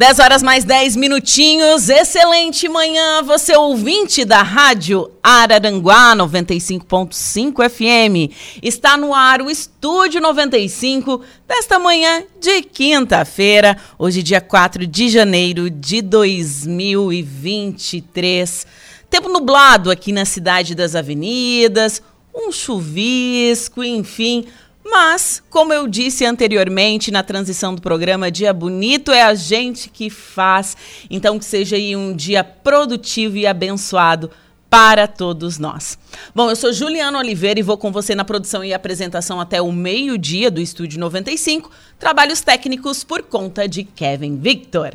10 horas mais 10 minutinhos. Excelente manhã, você ouvinte da Rádio Araranguá 95.5 FM. Está no ar o Estúdio 95 desta manhã de quinta-feira, hoje dia 4 de janeiro de 2023. Tempo nublado aqui na cidade das avenidas, um chuvisco, enfim, mas, como eu disse anteriormente na transição do programa, dia bonito é a gente que faz. Então, que seja aí um dia produtivo e abençoado para todos nós. Bom, eu sou Juliana Oliveira e vou com você na produção e apresentação até o meio-dia do Estúdio 95. Trabalhos técnicos por conta de Kevin Victor.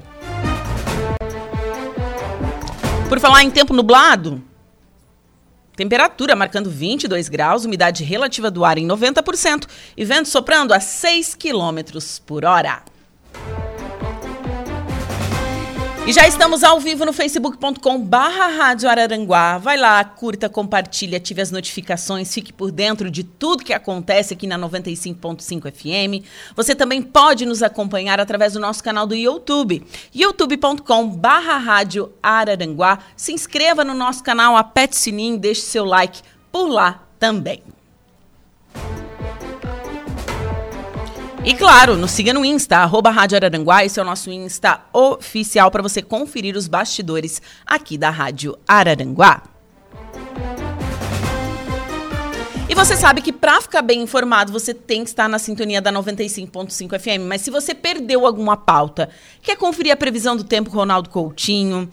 Por falar em tempo nublado, Temperatura marcando 22 graus, umidade relativa do ar em 90% e vento soprando a 6 quilômetros por hora. E já estamos ao vivo no facebook.com barra Rádio Araranguá. Vai lá, curta, compartilhe, ative as notificações, fique por dentro de tudo que acontece aqui na 95.5 FM. Você também pode nos acompanhar através do nosso canal do YouTube, youtube.com barra Rádio Araranguá. Se inscreva no nosso canal, aperte o sininho, deixe seu like por lá também. E claro, nos siga no Insta, arroba Rádio Araranguá, esse é o nosso Insta oficial para você conferir os bastidores aqui da Rádio Araranguá. E você sabe que para ficar bem informado, você tem que estar na sintonia da 95.5 FM. Mas se você perdeu alguma pauta, quer conferir a previsão do tempo Ronaldo Coutinho,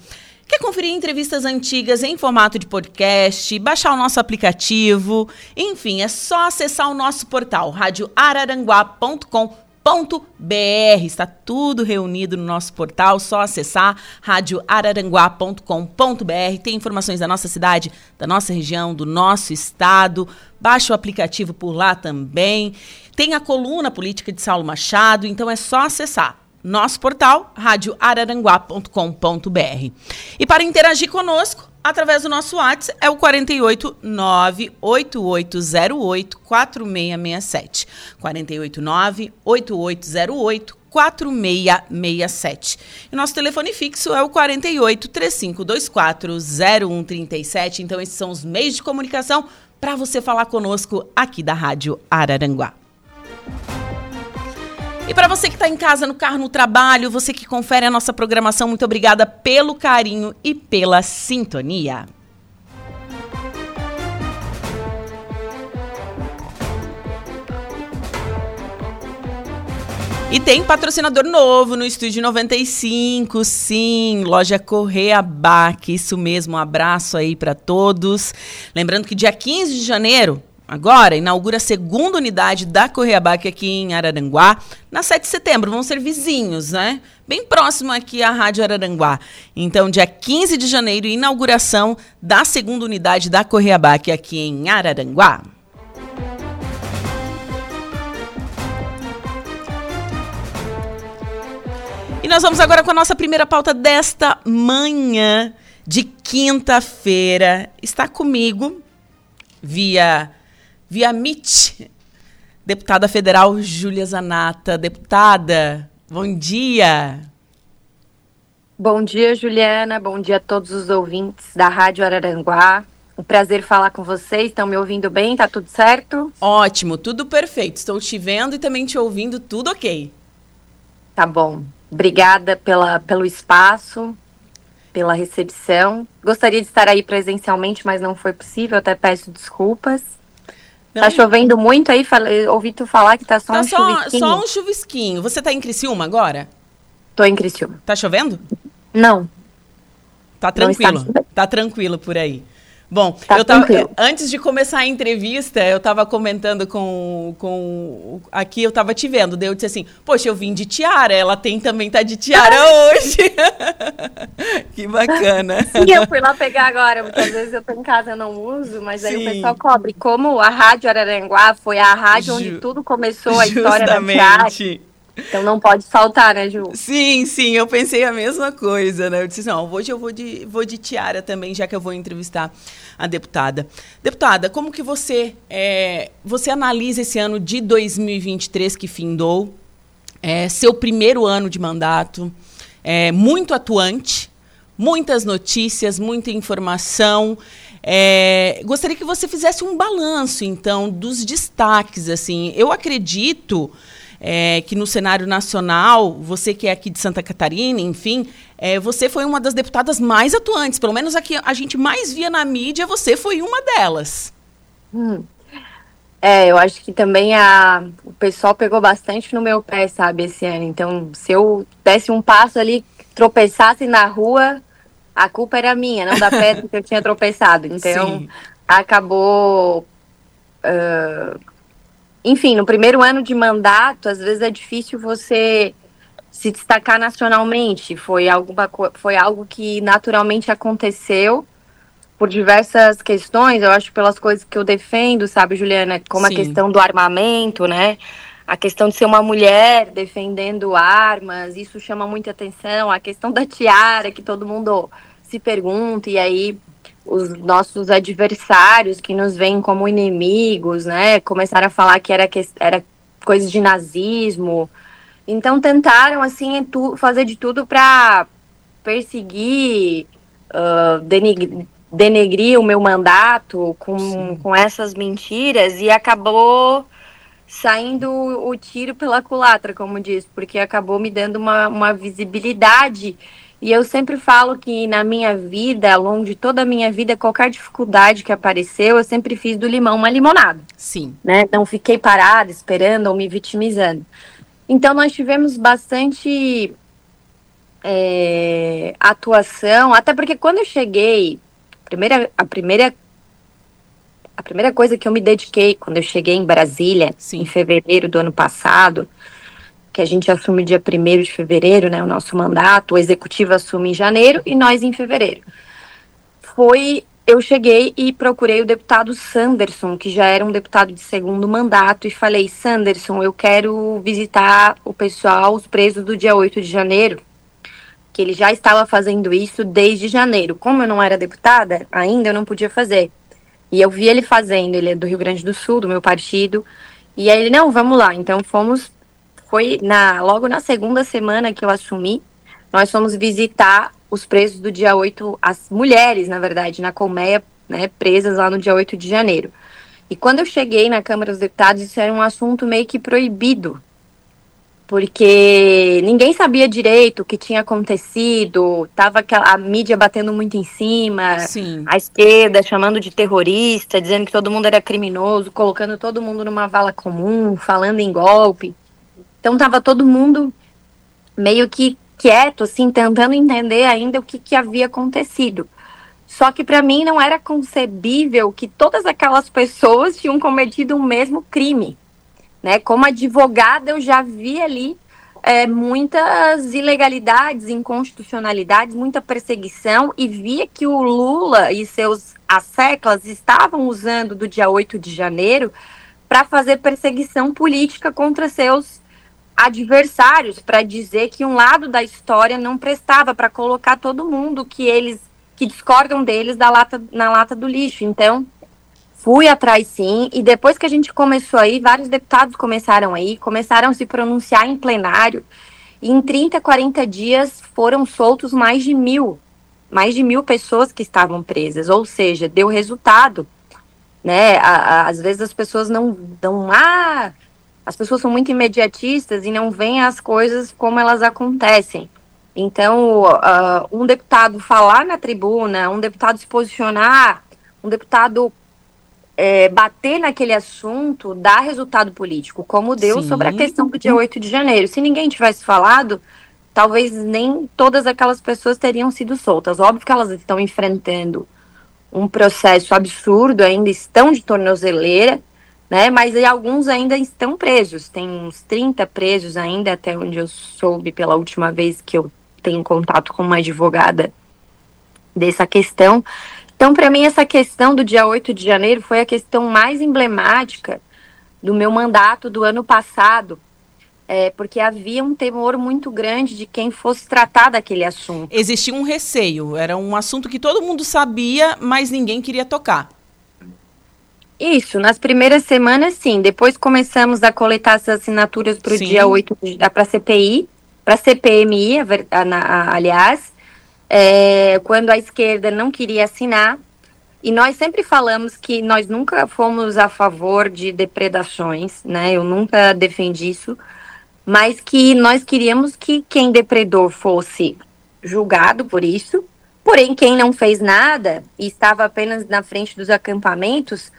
Quer conferir entrevistas antigas em formato de podcast, baixar o nosso aplicativo? Enfim, é só acessar o nosso portal radioararanguá.com.br. Está tudo reunido no nosso portal, só acessar radioararanguá.com.br. Tem informações da nossa cidade, da nossa região, do nosso estado. Baixa o aplicativo por lá também. Tem a coluna política de Saulo Machado, então é só acessar nosso portal radioararanguá.com.br. E para interagir conosco, através do nosso WhatsApp, é o 48 98808 4667. 48 98808 4667. E nosso telefone fixo é o 48 3524 0137. Então, esses são os meios de comunicação para você falar conosco aqui da Rádio Araranguá. E para você que está em casa, no carro, no trabalho, você que confere a nossa programação, muito obrigada pelo carinho e pela sintonia. E tem patrocinador novo no Estúdio 95, sim, loja Correia Bac, isso mesmo, um abraço aí para todos. Lembrando que dia 15 de janeiro agora inaugura a segunda unidade da Correabac aqui em Araranguá, na 7 de setembro. Vão ser vizinhos, né? Bem próximo aqui à Rádio Araranguá. Então, dia 15 de janeiro, inauguração da segunda unidade da Correabac aqui em Araranguá. E nós vamos agora com a nossa primeira pauta desta manhã de quinta-feira. Está comigo via via MIT. Deputada federal Júlia Zanata. Deputada, bom dia. Bom dia, Juliana. Bom dia a todos os ouvintes da Rádio Araranguá. Um prazer falar com vocês. Estão me ouvindo bem? Tá tudo certo? Ótimo, tudo perfeito. Estou te vendo e também te ouvindo, tudo ok. Tá bom. Obrigada pela, pelo espaço, pela recepção. Gostaria de estar aí presencialmente, mas não foi possível. Até peço desculpas. Não. Tá chovendo muito aí? Falei, ouvi tu falar que tá só tá um só, chuvisquinho. Só um chuvisquinho. Você tá em Criciúma agora? Tô em Criciúma. Tá chovendo? Não. Tá tranquilo. Tá tranquilo por aí. Bom, tá eu tava, antes de começar a entrevista, eu estava comentando com, com. Aqui eu estava te vendo. Daí eu disse assim: Poxa, eu vim de tiara. Ela tem também, tá de tiara hoje. que bacana. Sim, eu fui lá pegar agora, porque às vezes eu tô em casa e não uso, mas aí Sim. o pessoal cobre. Como a Rádio Araranguá foi a rádio Ju... onde tudo começou, a história da tiara. Então não pode faltar, né, Ju? Sim, sim, eu pensei a mesma coisa, né? Eu disse, não, hoje eu vou de, vou de tiara também, já que eu vou entrevistar a deputada. Deputada, como que você, é, você analisa esse ano de 2023 que findou, é, seu primeiro ano de mandato, é, muito atuante, muitas notícias, muita informação. É, gostaria que você fizesse um balanço, então, dos destaques. Assim, eu acredito é, que no cenário nacional, você que é aqui de Santa Catarina, enfim, é, você foi uma das deputadas mais atuantes. Pelo menos aqui a gente mais via na mídia, você foi uma delas. Hum. É, eu acho que também a, o pessoal pegou bastante no meu pé, sabe, esse ano. Então, se eu desse um passo ali, tropeçasse na rua, a culpa era minha, não da pedra que eu tinha tropeçado. Então, Sim. acabou uh, enfim, no primeiro ano de mandato, às vezes é difícil você se destacar nacionalmente. Foi, alguma, foi algo que naturalmente aconteceu por diversas questões, eu acho pelas coisas que eu defendo, sabe, Juliana, como Sim. a questão do armamento, né? A questão de ser uma mulher defendendo armas, isso chama muita atenção. A questão da tiara, que todo mundo se pergunta, e aí os nossos adversários que nos veem como inimigos, né? Começaram a falar que era, que, era coisas de nazismo. Então tentaram assim fazer de tudo para perseguir, uh, denegrir, denegrir o meu mandato com, com essas mentiras e acabou saindo o tiro pela culatra, como diz, porque acabou me dando uma, uma visibilidade e eu sempre falo que na minha vida, ao longo de toda a minha vida, qualquer dificuldade que apareceu, eu sempre fiz do limão uma limonada. Sim. Né? Não fiquei parada, esperando ou me vitimizando. Então nós tivemos bastante é, atuação, até porque quando eu cheguei, primeira, a primeira a primeira coisa que eu me dediquei quando eu cheguei em Brasília, Sim. em fevereiro do ano passado, que a gente assume dia 1 de fevereiro, né, o nosso mandato, o executivo assume em janeiro e nós em fevereiro. Foi, eu cheguei e procurei o deputado Sanderson, que já era um deputado de segundo mandato, e falei: Sanderson, eu quero visitar o pessoal, os presos do dia 8 de janeiro, que ele já estava fazendo isso desde janeiro. Como eu não era deputada, ainda eu não podia fazer. E eu vi ele fazendo, ele é do Rio Grande do Sul, do meu partido. E aí ele, não, vamos lá. Então fomos foi na logo na segunda semana que eu assumi, nós fomos visitar os presos do dia 8, as mulheres, na verdade, na colmeia, né, presas lá no dia 8 de janeiro. E quando eu cheguei na Câmara dos Deputados, isso era um assunto meio que proibido, porque ninguém sabia direito o que tinha acontecido, tava a mídia batendo muito em cima, Sim. a esquerda chamando de terrorista, dizendo que todo mundo era criminoso, colocando todo mundo numa vala comum, falando em golpe. Então tava todo mundo meio que quieto, assim, tentando entender ainda o que, que havia acontecido. Só que para mim não era concebível que todas aquelas pessoas tinham cometido o mesmo crime. Né? Como advogada, eu já vi ali é, muitas ilegalidades, inconstitucionalidades, muita perseguição e via que o Lula e seus asseclas estavam usando do dia 8 de janeiro para fazer perseguição política contra seus adversários para dizer que um lado da história não prestava para colocar todo mundo que eles que discordam deles da lata, na lata do lixo. Então, fui atrás sim, e depois que a gente começou aí, vários deputados começaram aí, começaram a se pronunciar em plenário, e em 30, 40 dias foram soltos mais de mil, mais de mil pessoas que estavam presas, ou seja, deu resultado, né? às vezes as pessoas não dão, ah, as pessoas são muito imediatistas e não veem as coisas como elas acontecem. Então, uh, um deputado falar na tribuna, um deputado se posicionar, um deputado é, bater naquele assunto dá resultado político, como deu Sim. sobre a questão do dia 8 de janeiro. Se ninguém tivesse falado, talvez nem todas aquelas pessoas teriam sido soltas. Óbvio que elas estão enfrentando um processo absurdo, ainda estão de tornozeleira, né? Mas alguns ainda estão presos. Tem uns 30 presos ainda, até onde eu soube pela última vez que eu tenho contato com uma advogada dessa questão. Então, para mim, essa questão do dia 8 de janeiro foi a questão mais emblemática do meu mandato do ano passado, é, porque havia um temor muito grande de quem fosse tratar daquele assunto. Existia um receio, era um assunto que todo mundo sabia, mas ninguém queria tocar. Isso, nas primeiras semanas, sim. Depois começamos a coletar as assinaturas para o dia 8, para a CPI, para a CPMI, a, a, a, aliás, é, quando a esquerda não queria assinar. E nós sempre falamos que nós nunca fomos a favor de depredações, né? Eu nunca defendi isso mas que nós queríamos que quem depredou fosse julgado por isso, porém quem não fez nada e estava apenas na frente dos acampamentos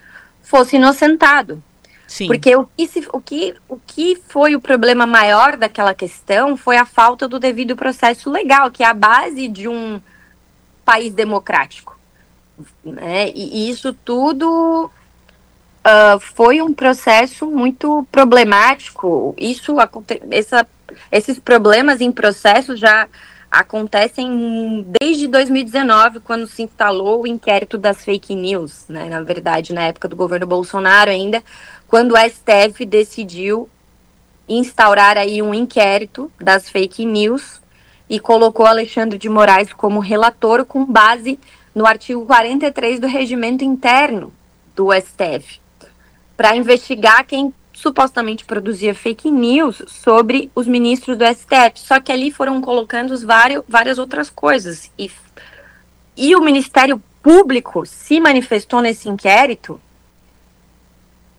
fosse inocentado. Sim. Porque o que, se, o, que, o que foi o problema maior daquela questão foi a falta do devido processo legal, que é a base de um país democrático. Né? E isso tudo uh, foi um processo muito problemático. Isso essa, esses problemas em processo já acontecem desde 2019, quando se instalou o inquérito das fake news, né? Na verdade, na época do governo Bolsonaro ainda, quando o STF decidiu instaurar aí um inquérito das fake news e colocou Alexandre de Moraes como relator com base no artigo 43 do regimento interno do STF para investigar quem supostamente produzia fake news sobre os ministros do STF. Só que ali foram colocando vários, várias outras coisas. E, e o Ministério Público se manifestou nesse inquérito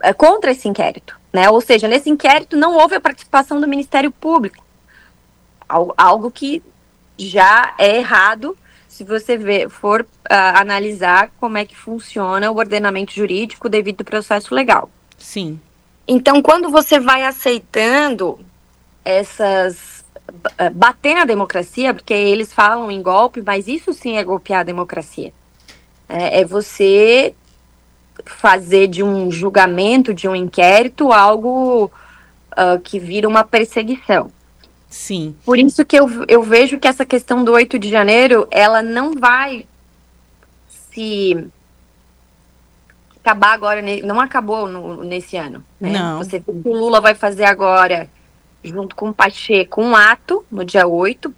é, contra esse inquérito. Né? Ou seja, nesse inquérito não houve a participação do Ministério Público. Algo, que já é errado se você ver, for uh, analisar como é que funciona o ordenamento jurídico devido ao processo legal. Sim. Então, quando você vai aceitando essas. Uh, bater na democracia, porque eles falam em golpe, mas isso sim é golpear a democracia. É, é você fazer de um julgamento, de um inquérito, algo uh, que vira uma perseguição. Sim. Por isso que eu, eu vejo que essa questão do 8 de janeiro, ela não vai se acabar agora, não acabou no, nesse ano. Né? Não. Você o Lula vai fazer agora, junto com o Pacheco, um ato no dia 8,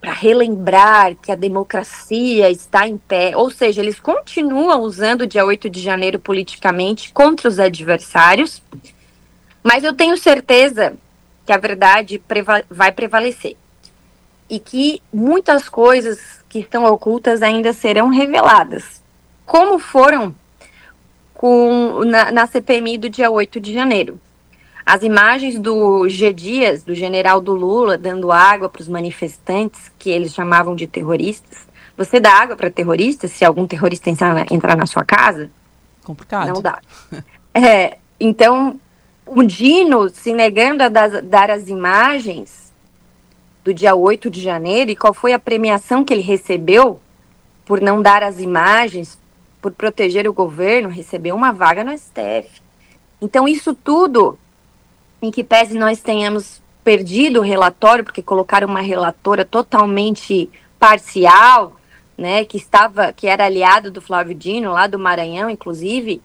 para relembrar que a democracia está em pé. Ou seja, eles continuam usando o dia 8 de janeiro politicamente contra os adversários, mas eu tenho certeza que a verdade preva vai prevalecer. E que muitas coisas que estão ocultas ainda serão reveladas. Como foram com, na, na CPMI do dia 8 de janeiro. As imagens do G. Dias, do general do Lula, dando água para os manifestantes, que eles chamavam de terroristas. Você dá água para terroristas se algum terrorista entrar, entrar na sua casa? Complicado. Não dá. É, então, o Dino se negando a dar, dar as imagens do dia 8 de janeiro e qual foi a premiação que ele recebeu por não dar as imagens, por proteger o governo, recebeu uma vaga no STF. Então, isso tudo, em que pese nós tenhamos perdido o relatório, porque colocaram uma relatora totalmente parcial, né, que estava, que era aliado do Flávio Dino, lá do Maranhão, inclusive,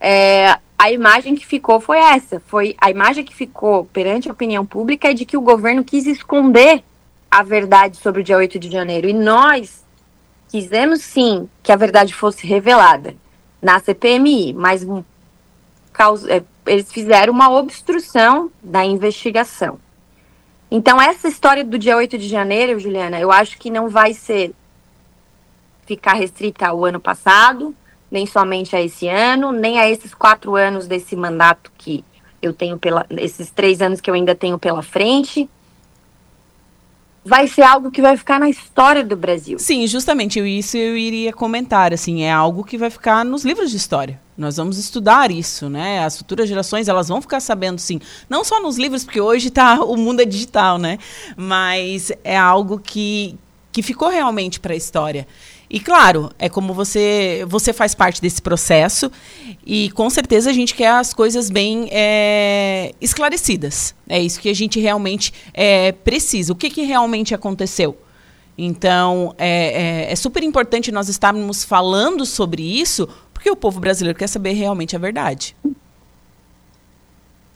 é, a imagem que ficou foi essa. Foi a imagem que ficou perante a opinião pública é de que o governo quis esconder a verdade sobre o dia 8 de janeiro. E nós quisemos sim que a verdade fosse revelada na CPMI, mas causa, é, eles fizeram uma obstrução da investigação. Então, essa história do dia 8 de janeiro, Juliana, eu acho que não vai ser ficar restrita ao ano passado, nem somente a esse ano, nem a esses quatro anos desse mandato que eu tenho pela. esses três anos que eu ainda tenho pela frente. Vai ser algo que vai ficar na história do Brasil. Sim, justamente isso eu iria comentar. Assim, é algo que vai ficar nos livros de história. Nós vamos estudar isso, né? As futuras gerações elas vão ficar sabendo, sim. Não só nos livros, porque hoje tá o mundo é digital, né? Mas é algo que que ficou realmente para a história. E claro, é como você você faz parte desse processo e com certeza a gente quer as coisas bem é, esclarecidas. É isso que a gente realmente é, precisa. O que, que realmente aconteceu? Então, é, é, é, super importante nós estarmos falando sobre isso, porque o povo brasileiro quer saber realmente a verdade.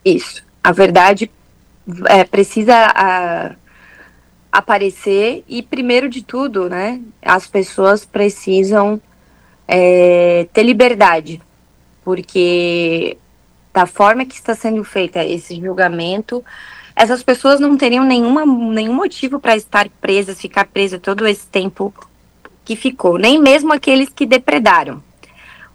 Isso. A verdade é, precisa a, aparecer e, primeiro de tudo, né, as pessoas precisam é, ter liberdade, porque da forma que está sendo feita esse julgamento, essas pessoas não teriam nenhuma, nenhum motivo para estar presas, ficar presas todo esse tempo que ficou, nem mesmo aqueles que depredaram.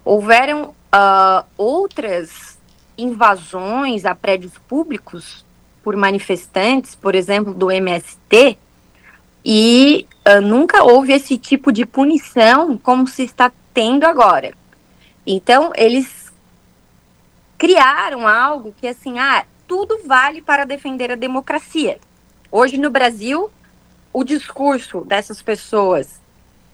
Houveram uh, outras invasões a prédios públicos por manifestantes, por exemplo, do MST, e uh, nunca houve esse tipo de punição como se está tendo agora. Então, eles criaram algo que, assim, ah, tudo vale para defender a democracia. Hoje, no Brasil, o discurso dessas pessoas,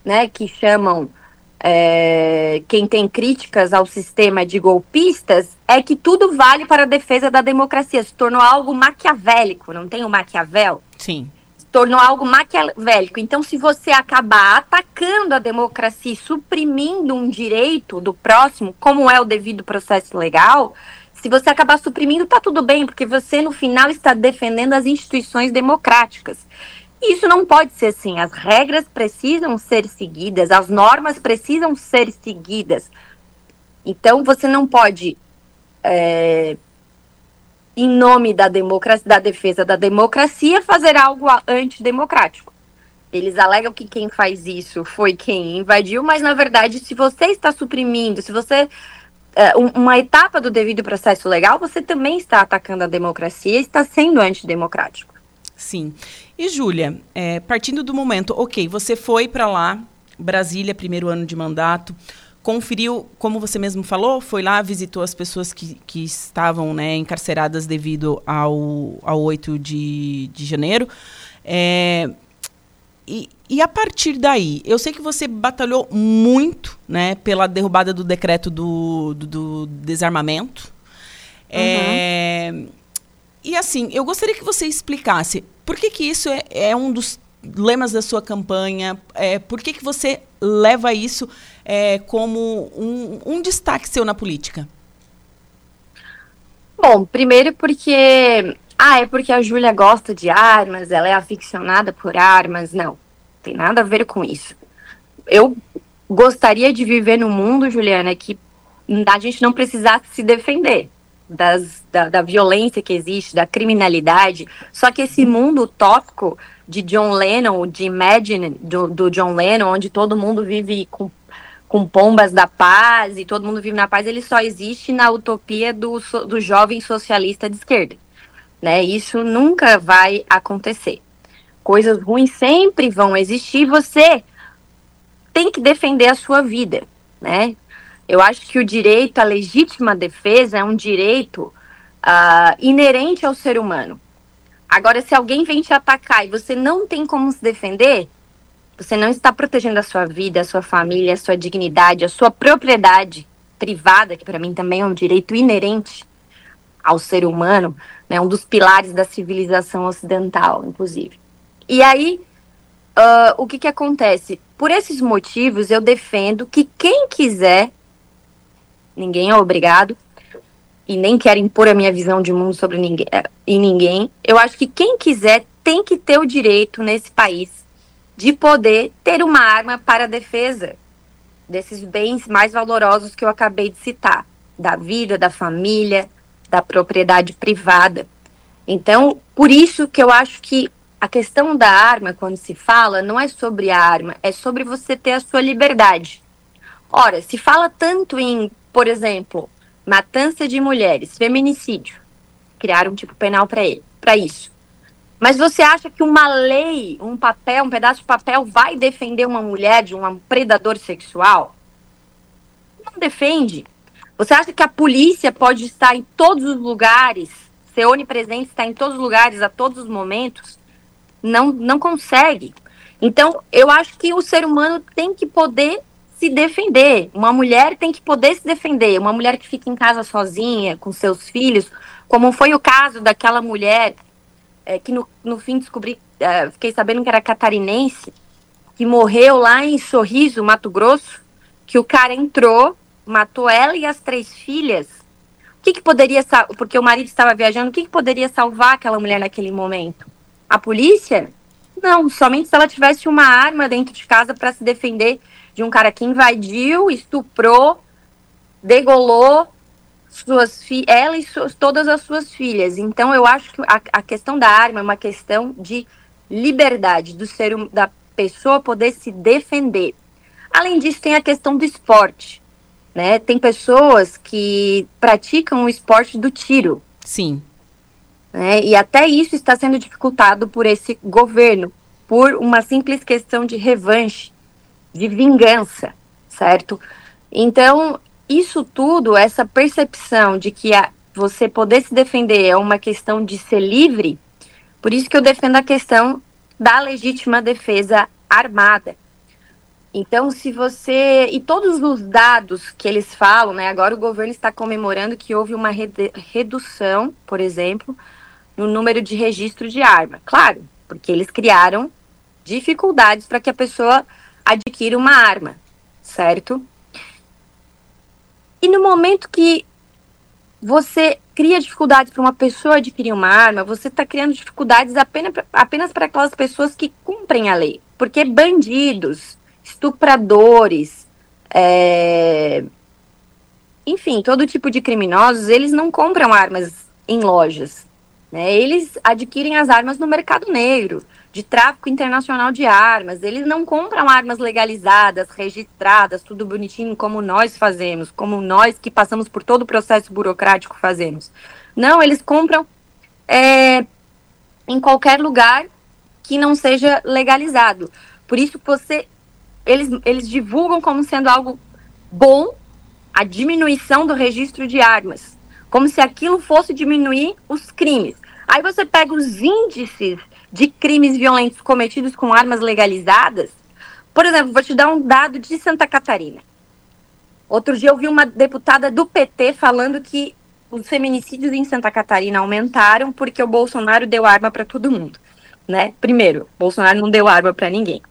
né, que chamam é, quem tem críticas ao sistema de golpistas, é que tudo vale para a defesa da democracia. Se tornou algo maquiavélico, não tem o Maquiavel? Sim tornou algo maquiavélico. Então, se você acabar atacando a democracia e suprimindo um direito do próximo, como é o devido processo legal, se você acabar suprimindo, tá tudo bem, porque você, no final, está defendendo as instituições democráticas. Isso não pode ser assim. As regras precisam ser seguidas, as normas precisam ser seguidas. Então, você não pode é, em nome da democracia, da defesa da democracia, fazer algo antidemocrático. Eles alegam que quem faz isso foi quem invadiu, mas na verdade, se você está suprimindo, se você é, uma etapa do devido processo legal, você também está atacando a democracia e está sendo antidemocrático. Sim. E Júlia, é, partindo do momento, ok, você foi para lá, Brasília, primeiro ano de mandato conferiu, como você mesmo falou, foi lá, visitou as pessoas que, que estavam né, encarceradas devido ao, ao 8 de, de janeiro. É, e, e, a partir daí, eu sei que você batalhou muito né, pela derrubada do decreto do, do, do desarmamento. Uhum. É, e assim, eu gostaria que você explicasse por que, que isso é, é um dos lemas da sua campanha, é, por que, que você leva isso é, como um, um destaque seu na política? Bom, primeiro porque. Ah, é porque a Júlia gosta de armas, ela é aficionada por armas. Não, tem nada a ver com isso. Eu gostaria de viver num mundo, Juliana, que a gente não precisasse se defender das, da, da violência que existe, da criminalidade. Só que esse mundo utópico de John Lennon, de Imagine, do, do John Lennon, onde todo mundo vive com com pombas da paz e todo mundo vive na paz, ele só existe na utopia do, do jovem socialista de esquerda. Né? Isso nunca vai acontecer. Coisas ruins sempre vão existir. Você tem que defender a sua vida, né? Eu acho que o direito à legítima defesa é um direito uh, inerente ao ser humano. Agora, se alguém vem te atacar e você não tem como se defender, você não está protegendo a sua vida, a sua família, a sua dignidade, a sua propriedade privada, que para mim também é um direito inerente ao ser humano, né, um dos pilares da civilização ocidental, inclusive. E aí, uh, o que, que acontece? Por esses motivos, eu defendo que quem quiser, ninguém é obrigado, e nem quero impor a minha visão de mundo sobre ninguém, eh, em ninguém, eu acho que quem quiser tem que ter o direito nesse país de poder ter uma arma para a defesa desses bens mais valorosos que eu acabei de citar, da vida, da família, da propriedade privada. Então, por isso que eu acho que a questão da arma, quando se fala, não é sobre a arma, é sobre você ter a sua liberdade. Ora, se fala tanto em, por exemplo, matança de mulheres, feminicídio, criaram um tipo penal para ele, para isso. Mas você acha que uma lei, um papel, um pedaço de papel vai defender uma mulher de um predador sexual? Não defende. Você acha que a polícia pode estar em todos os lugares, ser onipresente, estar em todos os lugares, a todos os momentos? Não, não consegue. Então, eu acho que o ser humano tem que poder se defender. Uma mulher tem que poder se defender. Uma mulher que fica em casa sozinha, com seus filhos, como foi o caso daquela mulher é, que no, no fim descobri, é, fiquei sabendo que era catarinense, que morreu lá em Sorriso, Mato Grosso, que o cara entrou, matou ela e as três filhas. O que, que poderia porque o marido estava viajando, o que, que poderia salvar aquela mulher naquele momento? A polícia? Não, somente se ela tivesse uma arma dentro de casa para se defender de um cara que invadiu, estuprou, degolou suas ela e suas, todas as suas filhas. Então eu acho que a, a, questão da arma é uma questão de liberdade do ser da pessoa poder se defender. Além disso, tem a questão do esporte. Né? Tem pessoas que praticam o esporte do tiro. Sim. Né? E até isso está sendo dificultado por esse governo, por uma simples questão de revanche, de vingança, certo? Então, isso tudo, essa percepção de que a, você poder se defender é uma questão de ser livre, por isso que eu defendo a questão da legítima defesa armada. Então, se você. E todos os dados que eles falam, né? Agora o governo está comemorando que houve uma redução, por exemplo, no número de registro de arma. Claro, porque eles criaram dificuldades para que a pessoa adquira uma arma, certo? E no momento que você cria dificuldades para uma pessoa adquirir uma arma, você está criando dificuldades apenas, apenas para aquelas pessoas que cumprem a lei. Porque bandidos, estupradores, é... enfim, todo tipo de criminosos, eles não compram armas em lojas. Né? Eles adquirem as armas no mercado negro, de tráfico internacional de armas. Eles não compram armas legalizadas, registradas, tudo bonitinho, como nós fazemos, como nós que passamos por todo o processo burocrático fazemos. Não, eles compram é, em qualquer lugar que não seja legalizado. Por isso você eles, eles divulgam como sendo algo bom a diminuição do registro de armas, como se aquilo fosse diminuir os crimes. Aí você pega os índices de crimes violentos cometidos com armas legalizadas. Por exemplo, vou te dar um dado de Santa Catarina. Outro dia eu vi uma deputada do PT falando que os feminicídios em Santa Catarina aumentaram porque o Bolsonaro deu arma para todo mundo, né? Primeiro, Bolsonaro não deu arma para ninguém.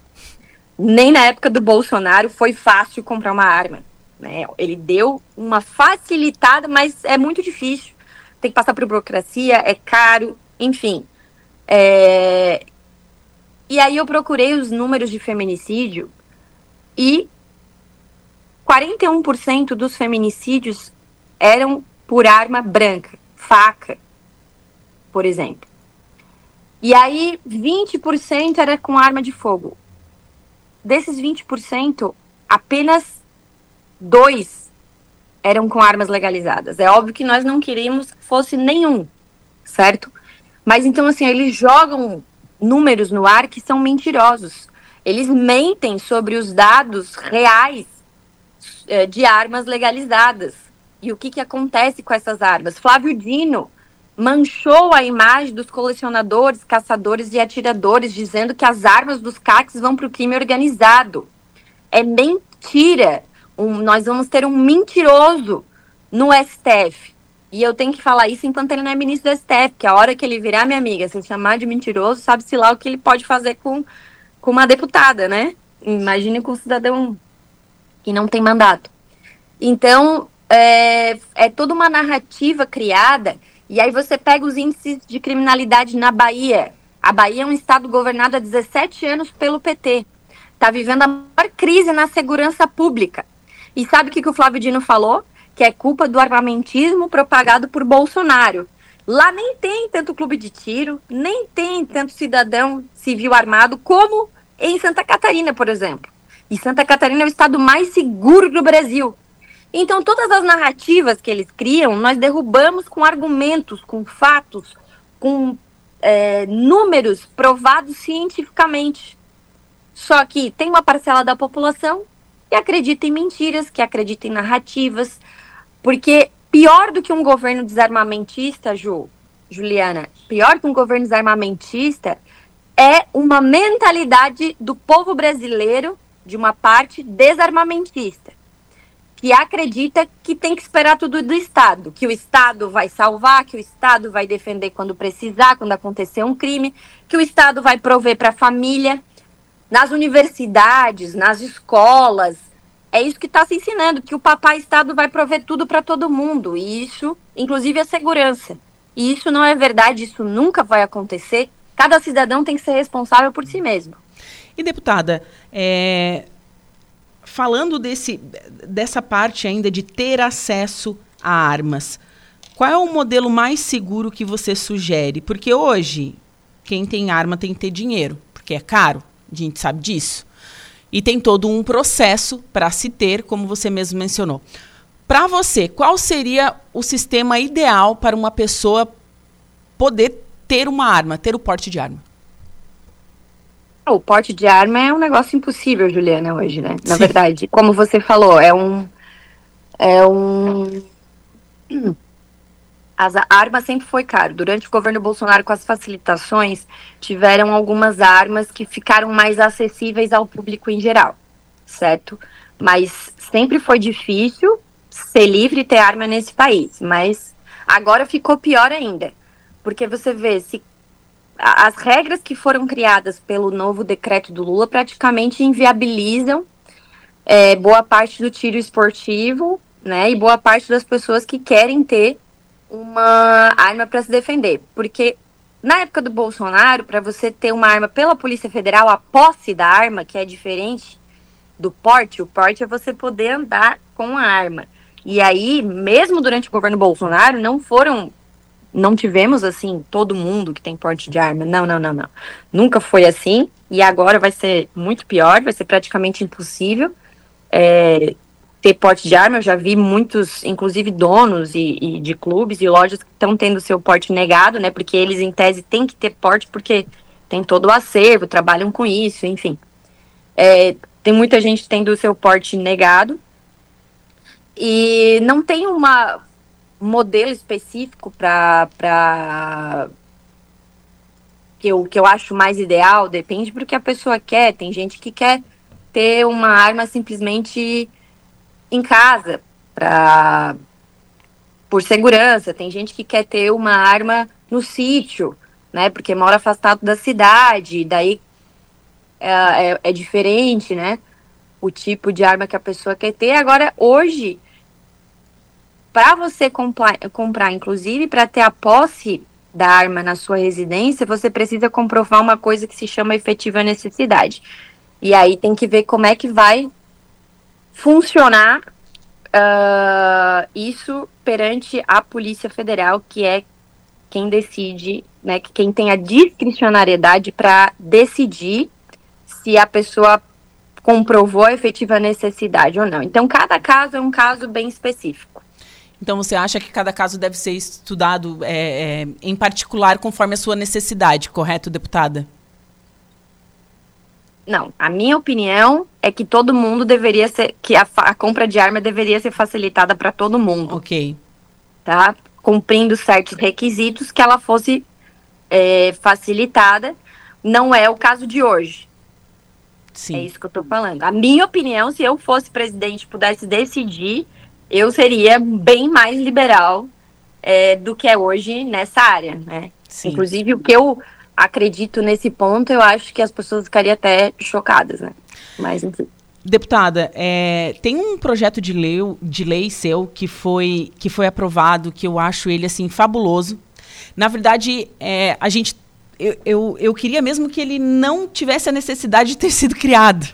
Nem na época do Bolsonaro foi fácil comprar uma arma, né? Ele deu uma facilitada, mas é muito difícil. Tem que passar por burocracia, é caro, enfim. É... E aí eu procurei os números de feminicídio e 41% dos feminicídios eram por arma branca, faca, por exemplo. E aí 20% era com arma de fogo. Desses 20%, apenas dois eram com armas legalizadas. É óbvio que nós não queríamos que fosse nenhum, certo? Mas então, assim, eles jogam números no ar que são mentirosos. Eles mentem sobre os dados reais é, de armas legalizadas. E o que, que acontece com essas armas? Flávio Dino manchou a imagem dos colecionadores, caçadores e atiradores, dizendo que as armas dos CACs vão para o crime organizado. É mentira. Um, nós vamos ter um mentiroso no STF. E eu tenho que falar isso enquanto ele não é ministro do STF, que a hora que ele virar, minha amiga, se chamar de mentiroso, sabe-se lá o que ele pode fazer com, com uma deputada, né? Imagine com um cidadão que não tem mandato. Então, é, é toda uma narrativa criada, e aí você pega os índices de criminalidade na Bahia. A Bahia é um estado governado há 17 anos pelo PT. Está vivendo a maior crise na segurança pública. E sabe o que, que o Flávio Dino falou? Que é culpa do armamentismo propagado por Bolsonaro. Lá nem tem tanto clube de tiro, nem tem tanto cidadão civil armado como em Santa Catarina, por exemplo. E Santa Catarina é o estado mais seguro do Brasil. Então, todas as narrativas que eles criam, nós derrubamos com argumentos, com fatos, com é, números provados cientificamente. Só que tem uma parcela da população que acredita em mentiras, que acredita em narrativas, porque pior do que um governo desarmamentista, Ju, Juliana, pior que um governo desarmamentista é uma mentalidade do povo brasileiro, de uma parte desarmamentista, que acredita que tem que esperar tudo do Estado, que o Estado vai salvar, que o Estado vai defender quando precisar, quando acontecer um crime, que o Estado vai prover para a família. Nas universidades, nas escolas, é isso que está se ensinando, que o papai Estado vai prover tudo para todo mundo, e isso, inclusive a segurança. E isso não é verdade, isso nunca vai acontecer. Cada cidadão tem que ser responsável por si mesmo. E deputada, é, falando desse, dessa parte ainda de ter acesso a armas, qual é o modelo mais seguro que você sugere? Porque hoje, quem tem arma tem que ter dinheiro, porque é caro, a gente sabe disso. E tem todo um processo para se ter, como você mesmo mencionou. Para você, qual seria o sistema ideal para uma pessoa poder ter uma arma, ter o porte de arma? O porte de arma é um negócio impossível, Juliana, hoje, né? Na Sim. verdade, como você falou, é um. É um. As armas sempre foi caro. Durante o governo Bolsonaro, com as facilitações, tiveram algumas armas que ficaram mais acessíveis ao público em geral, certo? Mas sempre foi difícil ser livre e ter arma nesse país. Mas agora ficou pior ainda. Porque você vê, se as regras que foram criadas pelo novo decreto do Lula praticamente inviabilizam é, boa parte do tiro esportivo, né? E boa parte das pessoas que querem ter uma arma para se defender. Porque na época do Bolsonaro, para você ter uma arma pela Polícia Federal, a posse da arma, que é diferente do porte, o porte é você poder andar com a arma. E aí, mesmo durante o governo Bolsonaro, não foram não tivemos assim todo mundo que tem porte de arma. Não, não, não, não. Nunca foi assim e agora vai ser muito pior, vai ser praticamente impossível é, ter porte de arma. Eu já vi muitos, inclusive donos e, e de clubes e lojas que estão tendo seu porte negado, né? Porque eles em tese têm que ter porte porque tem todo o acervo, trabalham com isso, enfim. É, tem muita gente tendo o seu porte negado e não tem uma modelo específico para que eu, que eu acho mais ideal, depende do que a pessoa quer. Tem gente que quer ter uma arma simplesmente em casa, pra, por segurança. Tem gente que quer ter uma arma no sítio, né? Porque mora afastado da cidade, daí é, é, é diferente, né? O tipo de arma que a pessoa quer ter. Agora, hoje, para você comprar, comprar inclusive para ter a posse da arma na sua residência, você precisa comprovar uma coisa que se chama efetiva necessidade. E aí tem que ver como é que vai funcionar uh, isso perante a Polícia Federal, que é quem decide, né, quem tem a discricionariedade para decidir se a pessoa comprovou a efetiva necessidade ou não. Então, cada caso é um caso bem específico. Então, você acha que cada caso deve ser estudado é, é, em particular conforme a sua necessidade, correto, deputada? Não, a minha opinião é que todo mundo deveria ser, que a, a compra de arma deveria ser facilitada para todo mundo. Ok. Tá? Cumprindo certos requisitos que ela fosse é, facilitada. Não é o caso de hoje. Sim. É isso que eu estou falando. A minha opinião, se eu fosse presidente pudesse decidir, eu seria bem mais liberal é, do que é hoje nessa área, né? Sim. Inclusive, o que eu acredito nesse ponto, eu acho que as pessoas ficariam até chocadas, né? Mas, enfim. Deputada, é, tem um projeto de lei, de lei seu que foi, que foi aprovado, que eu acho ele assim fabuloso. Na verdade, é, a gente eu, eu, eu, queria mesmo que ele não tivesse a necessidade de ter sido criado,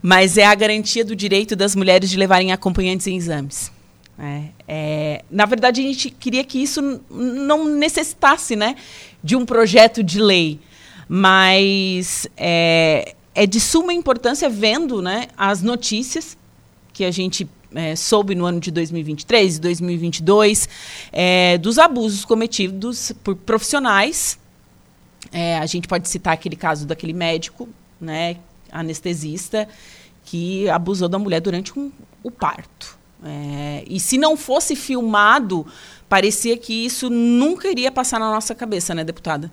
mas é a garantia do direito das mulheres de levarem acompanhantes em exames. É, é, na verdade, a gente queria que isso não necessitasse né, de um projeto de lei, mas é, é de suma importância vendo né, as notícias que a gente é, soube no ano de 2023 e 2022 é, dos abusos cometidos por profissionais. É, a gente pode citar aquele caso daquele médico, né, anestesista, que abusou da mulher durante um, o parto. É, e se não fosse filmado, parecia que isso nunca iria passar na nossa cabeça, né, deputada?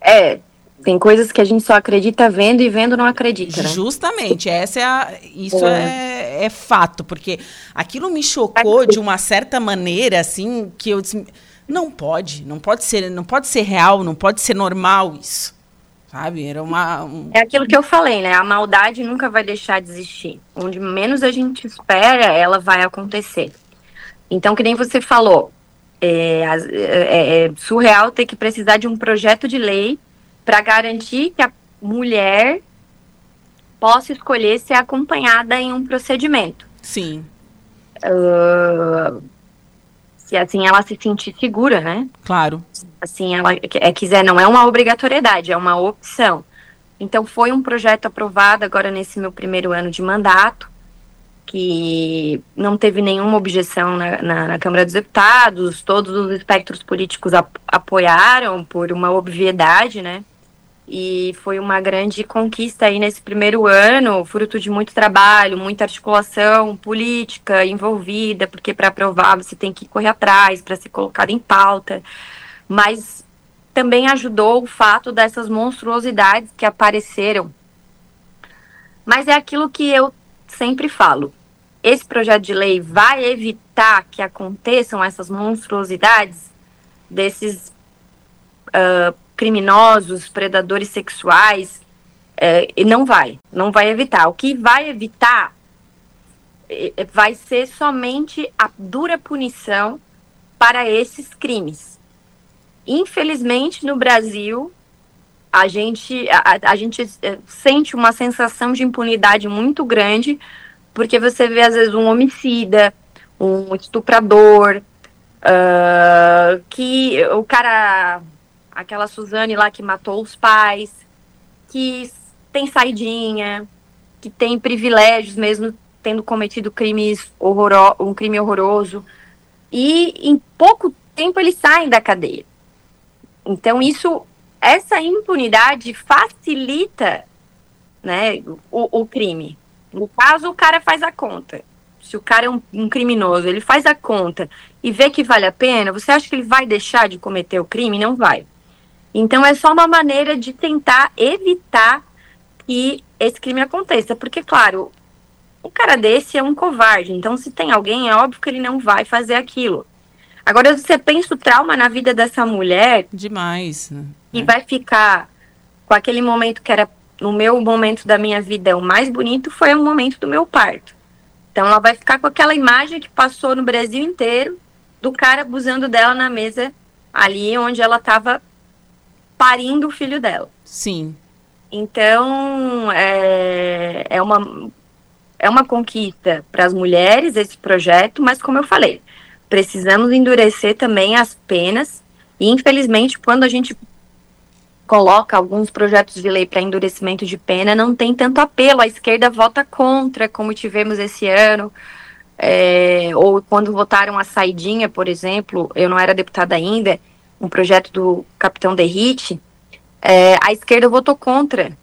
É, tem coisas que a gente só acredita vendo e vendo não acredita, né? Justamente, essa é a, isso é. É, é fato, porque aquilo me chocou de uma certa maneira, assim, que eu disse, não pode, não pode ser, não pode ser real, não pode ser normal isso. Sabe? Era uma. Um... É aquilo que eu falei, né? A maldade nunca vai deixar de existir. Onde menos a gente espera, ela vai acontecer. Então, que nem você falou, é, é, é surreal ter que precisar de um projeto de lei para garantir que a mulher possa escolher ser acompanhada em um procedimento. Sim. Uh, se assim ela se sentir segura, né? Claro. Assim ela é, quiser, não é uma obrigatoriedade, é uma opção. Então foi um projeto aprovado agora nesse meu primeiro ano de mandato, que não teve nenhuma objeção na, na, na Câmara dos Deputados, todos os espectros políticos ap apoiaram por uma obviedade, né? E foi uma grande conquista aí nesse primeiro ano, fruto de muito trabalho, muita articulação política envolvida, porque para aprovar você tem que correr atrás, para ser colocado em pauta. Mas também ajudou o fato dessas monstruosidades que apareceram. Mas é aquilo que eu sempre falo. Esse projeto de lei vai evitar que aconteçam essas monstruosidades desses uh, criminosos, predadores sexuais, é, não vai, não vai evitar. O que vai evitar é, é, vai ser somente a dura punição para esses crimes. Infelizmente, no Brasil, a gente, a, a gente é, sente uma sensação de impunidade muito grande, porque você vê, às vezes, um homicida, um estuprador, uh, que o cara aquela Suzane lá que matou os pais, que tem saidinha, que tem privilégios mesmo tendo cometido crimes horroro um crime horroroso. E em pouco tempo eles saem da cadeia. Então isso essa impunidade facilita né, o, o crime. No caso, o cara faz a conta. Se o cara é um, um, criminoso, ele faz a conta e vê que vale a pena, você acha que ele vai deixar de cometer o crime? Não vai. Então é só uma maneira de tentar evitar que esse crime aconteça, porque claro, o cara desse é um covarde, então se tem alguém, é óbvio que ele não vai fazer aquilo. Agora você pensa o trauma na vida dessa mulher, demais, né? e é. vai ficar com aquele momento que era no meu momento da minha vida o mais bonito foi o momento do meu parto. Então ela vai ficar com aquela imagem que passou no Brasil inteiro do cara abusando dela na mesa ali onde ela estava parindo o filho dela. Sim. Então, é, é, uma, é uma conquista para as mulheres esse projeto, mas como eu falei, precisamos endurecer também as penas. E, infelizmente, quando a gente coloca alguns projetos de lei para endurecimento de pena, não tem tanto apelo. A esquerda vota contra, como tivemos esse ano. É, ou quando votaram a saidinha, por exemplo, eu não era deputada ainda, um projeto do capitão Derrite, é, a esquerda votou contra.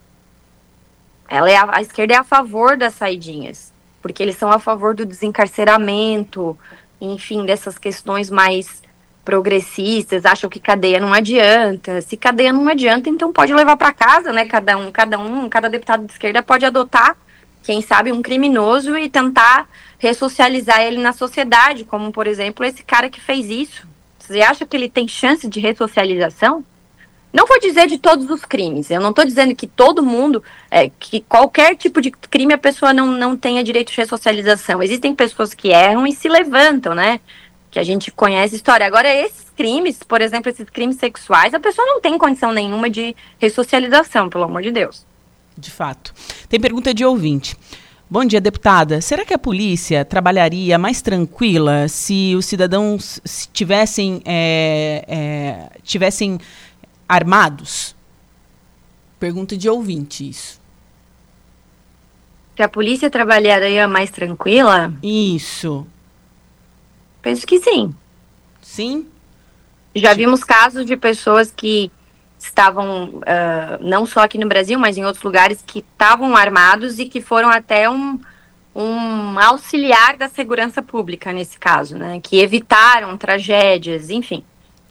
Ela é a, a, esquerda é a favor das saidinhas, porque eles são a favor do desencarceramento, enfim, dessas questões mais progressistas, acham que cadeia não adianta. Se cadeia não adianta, então pode levar para casa, né? Cada um, cada um, cada deputado de esquerda pode adotar, quem sabe, um criminoso e tentar ressocializar ele na sociedade, como por exemplo esse cara que fez isso. Você acha que ele tem chance de ressocialização? Não vou dizer de todos os crimes. Eu não estou dizendo que todo mundo, é, que qualquer tipo de crime a pessoa não, não tenha direito de ressocialização. Existem pessoas que erram e se levantam, né? Que a gente conhece a história. Agora, esses crimes, por exemplo, esses crimes sexuais, a pessoa não tem condição nenhuma de ressocialização, pelo amor de Deus. De fato. Tem pergunta de ouvinte. Bom dia, deputada. Será que a polícia trabalharia mais tranquila se os cidadãos tivessem, é, é, tivessem armados? Pergunta de ouvinte isso. Se a polícia trabalharia mais tranquila? Isso. Penso que sim. Sim? Já vimos casos de pessoas que estavam, uh, não só aqui no Brasil, mas em outros lugares, que estavam armados e que foram até um, um auxiliar da segurança pública, nesse caso, né? Que evitaram tragédias, enfim.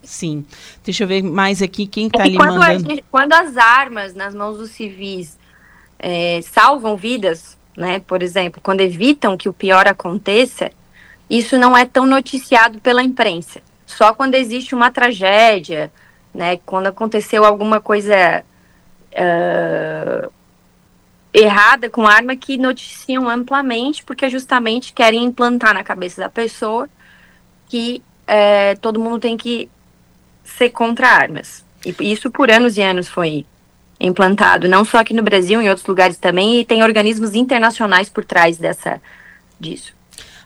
Sim. Deixa eu ver mais aqui quem está é ali quando mandando. Gente, quando as armas nas mãos dos civis é, salvam vidas, né? Por exemplo, quando evitam que o pior aconteça, isso não é tão noticiado pela imprensa. Só quando existe uma tragédia, né? Quando aconteceu alguma coisa uh, errada com arma que noticiam amplamente, porque justamente querem implantar na cabeça da pessoa que uh, todo mundo tem que ser contra armas. E isso por anos e anos foi implantado, não só aqui no Brasil, em outros lugares também, e tem organismos internacionais por trás dessa disso.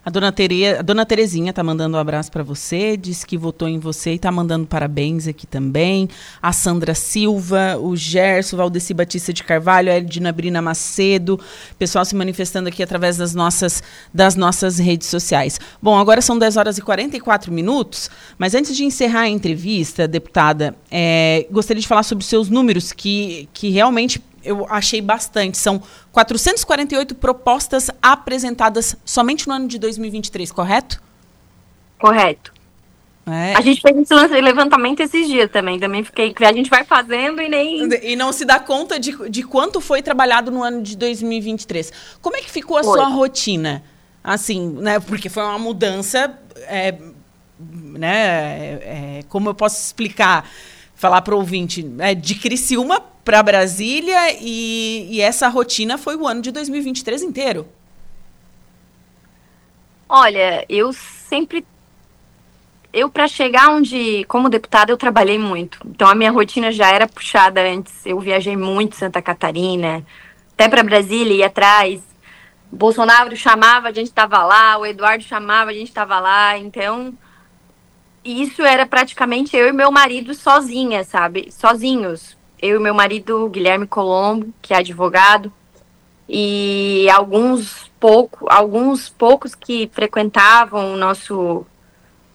A dona, Tere, a dona Terezinha tá mandando um abraço para você, disse que votou em você e tá mandando parabéns aqui também. A Sandra Silva, o Gerson, Valdeci Batista de Carvalho, a Edna Brina Macedo, pessoal se manifestando aqui através das nossas, das nossas redes sociais. Bom, agora são 10 horas e 44 minutos, mas antes de encerrar a entrevista, deputada, é, gostaria de falar sobre os seus números, que, que realmente eu achei bastante. São 448 propostas apresentadas somente no ano de 2023, correto? Correto. É. A gente fez esse levantamento esses dias também. Também fiquei. A gente vai fazendo e nem. E não se dá conta de, de quanto foi trabalhado no ano de 2023. Como é que ficou a foi. sua rotina? Assim, né? Porque foi uma mudança. É, né? É, é como eu posso explicar? Falar para o ouvinte, é, de Criciúma para Brasília e, e essa rotina foi o ano de 2023 inteiro. Olha, eu sempre eu para chegar onde, como deputada, eu trabalhei muito. Então a minha rotina já era puxada antes. Eu viajei muito Santa Catarina, até para Brasília ia atrás. Bolsonaro chamava, a gente estava lá. O Eduardo chamava, a gente estava lá. Então isso era praticamente eu e meu marido sozinha, sabe? Sozinhos eu e meu marido, Guilherme Colombo, que é advogado, e alguns pouco, alguns poucos que frequentavam o nosso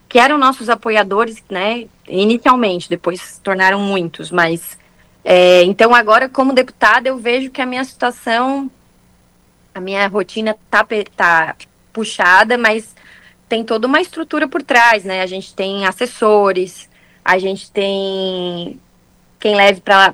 que eram nossos apoiadores, né, inicialmente, depois se tornaram muitos, mas é, então agora como deputada eu vejo que a minha situação, a minha rotina tá, tá puxada, mas tem toda uma estrutura por trás, né, a gente tem assessores, a gente tem quem leve para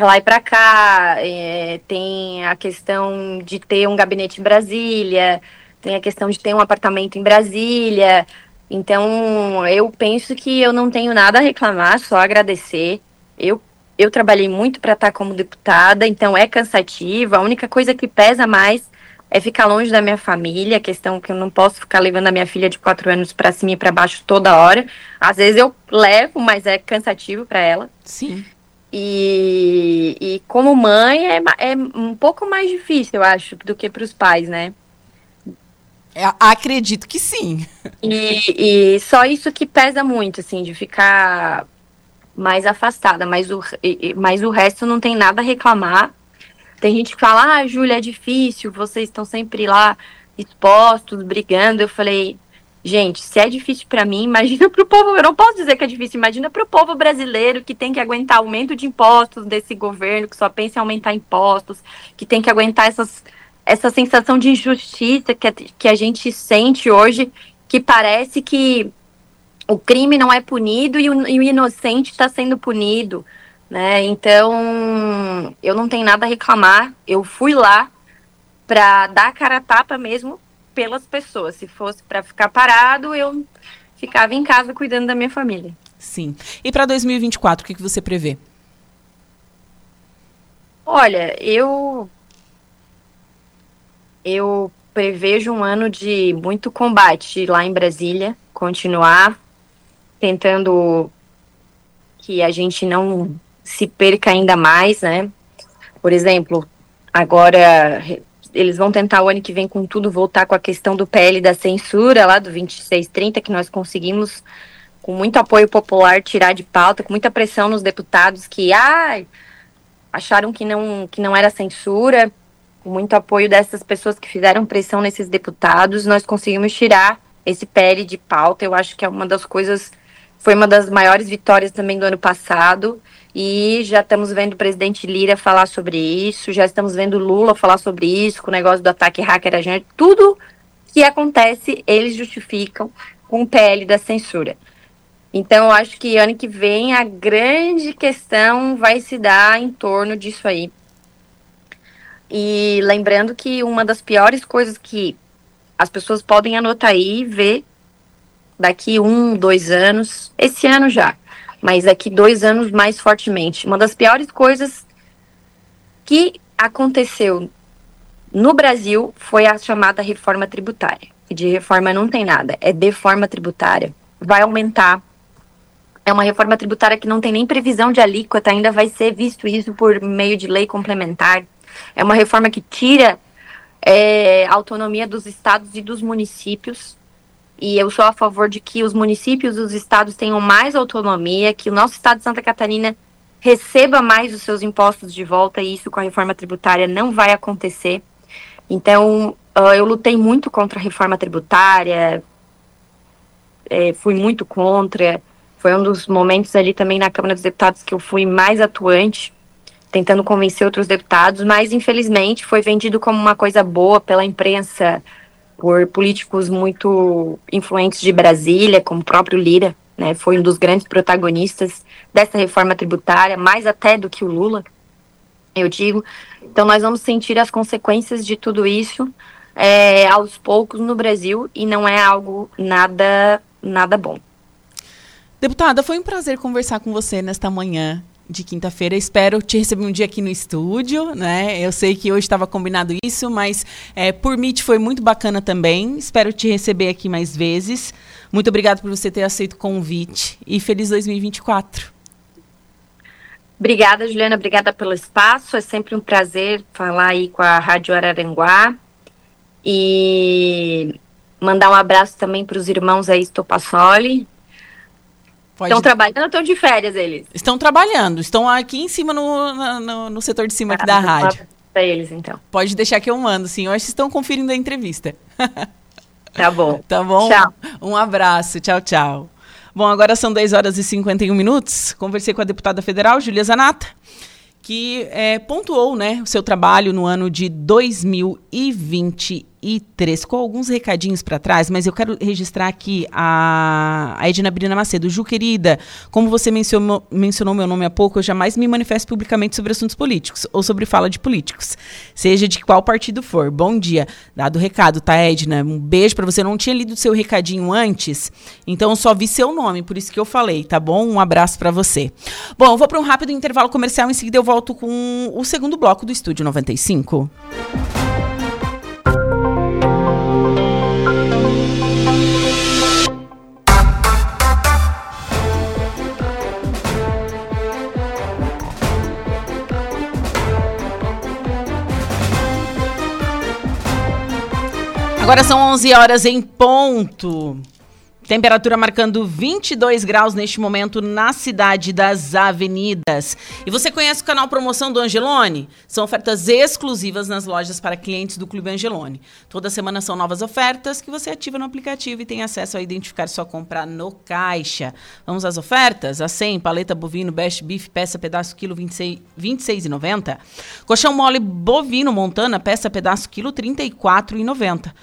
lá e para cá, é, tem a questão de ter um gabinete em Brasília, tem a questão de ter um apartamento em Brasília. Então, eu penso que eu não tenho nada a reclamar, só agradecer. Eu, eu trabalhei muito para estar como deputada, então é cansativo. A única coisa que pesa mais é ficar longe da minha família, a questão que eu não posso ficar levando a minha filha de quatro anos para cima e para baixo toda hora. Às vezes eu levo, mas é cansativo para ela. Sim. E, e como mãe é, é um pouco mais difícil, eu acho, do que para os pais, né? É, acredito que sim. E, e, só isso que pesa muito, assim, de ficar mais afastada, mas o, mas o resto não tem nada a reclamar. Tem gente que fala, ah, Júlia, é difícil, vocês estão sempre lá expostos, brigando. Eu falei, Gente, se é difícil para mim, imagina para o povo. Eu não posso dizer que é difícil, imagina para o povo brasileiro que tem que aguentar aumento de impostos desse governo, que só pensa em aumentar impostos, que tem que aguentar essas, essa sensação de injustiça que a, que a gente sente hoje, que parece que o crime não é punido e o, e o inocente está sendo punido. Né? Então, eu não tenho nada a reclamar. Eu fui lá para dar cara a tapa mesmo pelas pessoas. Se fosse para ficar parado, eu ficava em casa cuidando da minha família. Sim. E para 2024, o que, que você prevê? Olha, eu eu prevejo um ano de muito combate lá em Brasília, continuar tentando que a gente não se perca ainda mais, né? Por exemplo, agora eles vão tentar o ano que vem com tudo voltar com a questão do PL da censura lá do 2630 que nós conseguimos com muito apoio popular tirar de pauta, com muita pressão nos deputados que ah, acharam que não que não era censura, com muito apoio dessas pessoas que fizeram pressão nesses deputados, nós conseguimos tirar esse PL de pauta. Eu acho que é uma das coisas foi uma das maiores vitórias também do ano passado. E já estamos vendo o presidente Lira falar sobre isso, já estamos vendo Lula falar sobre isso, com o negócio do ataque hacker a gente. Tudo que acontece, eles justificam com o PL da censura. Então, eu acho que ano que vem a grande questão vai se dar em torno disso aí. E lembrando que uma das piores coisas que as pessoas podem anotar aí e ver daqui um, dois anos, esse ano já, mas daqui dois anos mais fortemente. Uma das piores coisas que aconteceu no Brasil foi a chamada reforma tributária. E de reforma não tem nada, é deforma tributária. Vai aumentar. É uma reforma tributária que não tem nem previsão de alíquota, ainda vai ser visto isso por meio de lei complementar. É uma reforma que tira é, a autonomia dos estados e dos municípios. E eu sou a favor de que os municípios e os estados tenham mais autonomia, que o nosso estado de Santa Catarina receba mais os seus impostos de volta, e isso com a reforma tributária não vai acontecer. Então, uh, eu lutei muito contra a reforma tributária, é, fui muito contra. Foi um dos momentos ali também na Câmara dos Deputados que eu fui mais atuante, tentando convencer outros deputados, mas infelizmente foi vendido como uma coisa boa pela imprensa, por políticos muito influentes de Brasília, como o próprio Lira, né? Foi um dos grandes protagonistas dessa reforma tributária, mais até do que o Lula, eu digo. Então, nós vamos sentir as consequências de tudo isso é, aos poucos no Brasil e não é algo nada, nada bom. Deputada, foi um prazer conversar com você nesta manhã de quinta-feira. Espero te receber um dia aqui no estúdio, né? Eu sei que hoje estava combinado isso, mas é, por Meet foi muito bacana também. Espero te receber aqui mais vezes. Muito obrigado por você ter aceito o convite e feliz 2024. Obrigada, Juliana. Obrigada pelo espaço. É sempre um prazer falar aí com a Rádio Araranguá. E mandar um abraço também para os irmãos aí Stopassoli. Pode... Estão trabalhando, estão de férias eles? Estão trabalhando, estão aqui em cima no, no, no setor de cima ah, aqui da rádio. Para eles, então. Pode deixar que eu mando, sim. Hoje estão conferindo a entrevista. Tá bom. tá bom? Tchau. Um abraço. Tchau, tchau. Bom, agora são 10 horas e 51 minutos. Conversei com a deputada federal, Julia Zanata, que é, pontuou né, o seu trabalho no ano de 2020 e três, com alguns recadinhos para trás, mas eu quero registrar aqui a, a Edna Brina Macedo. Ju, querida, como você mencionou, mencionou meu nome há pouco, eu jamais me manifesto publicamente sobre assuntos políticos ou sobre fala de políticos, seja de qual partido for. Bom dia. Dado o recado, tá, Edna? Um beijo para você. Eu não tinha lido seu recadinho antes, então eu só vi seu nome, por isso que eu falei, tá bom? Um abraço para você. Bom, eu vou para um rápido intervalo comercial, em seguida eu volto com o segundo bloco do Estúdio 95. 'Agora são 11 horas em ponto. Temperatura marcando 22 graus neste momento na cidade das avenidas. E você conhece o canal Promoção do Angelone? São ofertas exclusivas nas lojas para clientes do Clube Angelone. Toda semana são novas ofertas que você ativa no aplicativo e tem acesso a identificar sua compra no caixa. Vamos às ofertas? A 100, paleta bovino, best beef, peça pedaço quilo 26,90. 26 Colchão mole bovino montana, peça pedaço quilo 34,90.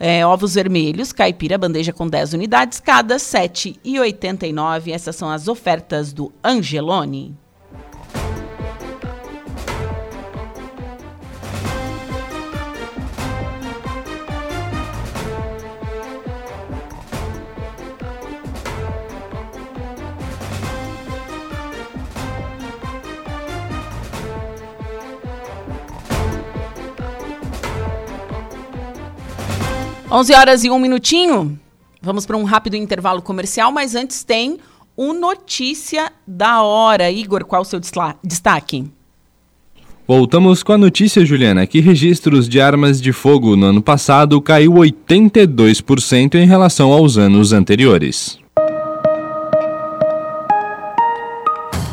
É, ovos vermelhos, caipira, bandeja com 10 unidades, cada R$ 7,89. Essas são as ofertas do Angelone. 11 horas e um minutinho. Vamos para um rápido intervalo comercial, mas antes tem o Notícia da Hora. Igor, qual o seu destaque? Voltamos com a notícia, Juliana, que registros de armas de fogo no ano passado caiu 82% em relação aos anos anteriores.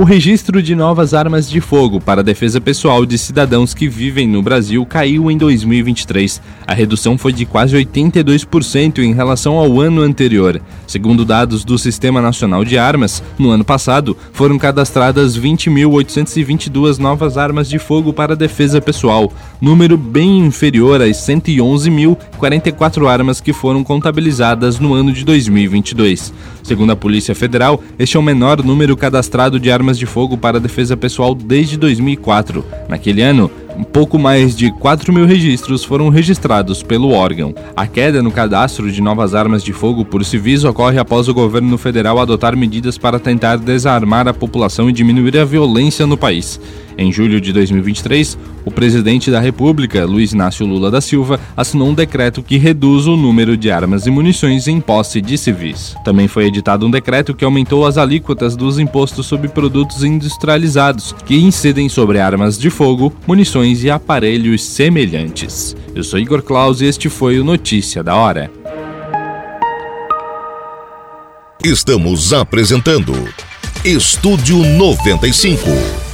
O registro de novas armas de fogo para defesa pessoal de cidadãos que vivem no Brasil caiu em 2023. A redução foi de quase 82% em relação ao ano anterior. Segundo dados do Sistema Nacional de Armas, no ano passado foram cadastradas 20.822 novas armas de fogo para defesa pessoal, número bem inferior às 111.044 armas que foram contabilizadas no ano de 2022. Segundo a Polícia Federal, este é o menor número cadastrado de armas de fogo para a defesa pessoal desde 2004. Naquele ano, um pouco mais de 4 mil registros foram registrados pelo órgão. A queda no cadastro de novas armas de fogo por civis ocorre após o governo federal adotar medidas para tentar desarmar a população e diminuir a violência no país. Em julho de 2023, o presidente da República, Luiz Inácio Lula da Silva, assinou um decreto que reduz o número de armas e munições em posse de civis. Também foi editado um decreto que aumentou as alíquotas dos impostos sobre produtos industrializados, que incidem sobre armas de fogo, munições e aparelhos semelhantes. Eu sou Igor Claus e este foi o Notícia da Hora. Estamos apresentando Estúdio 95.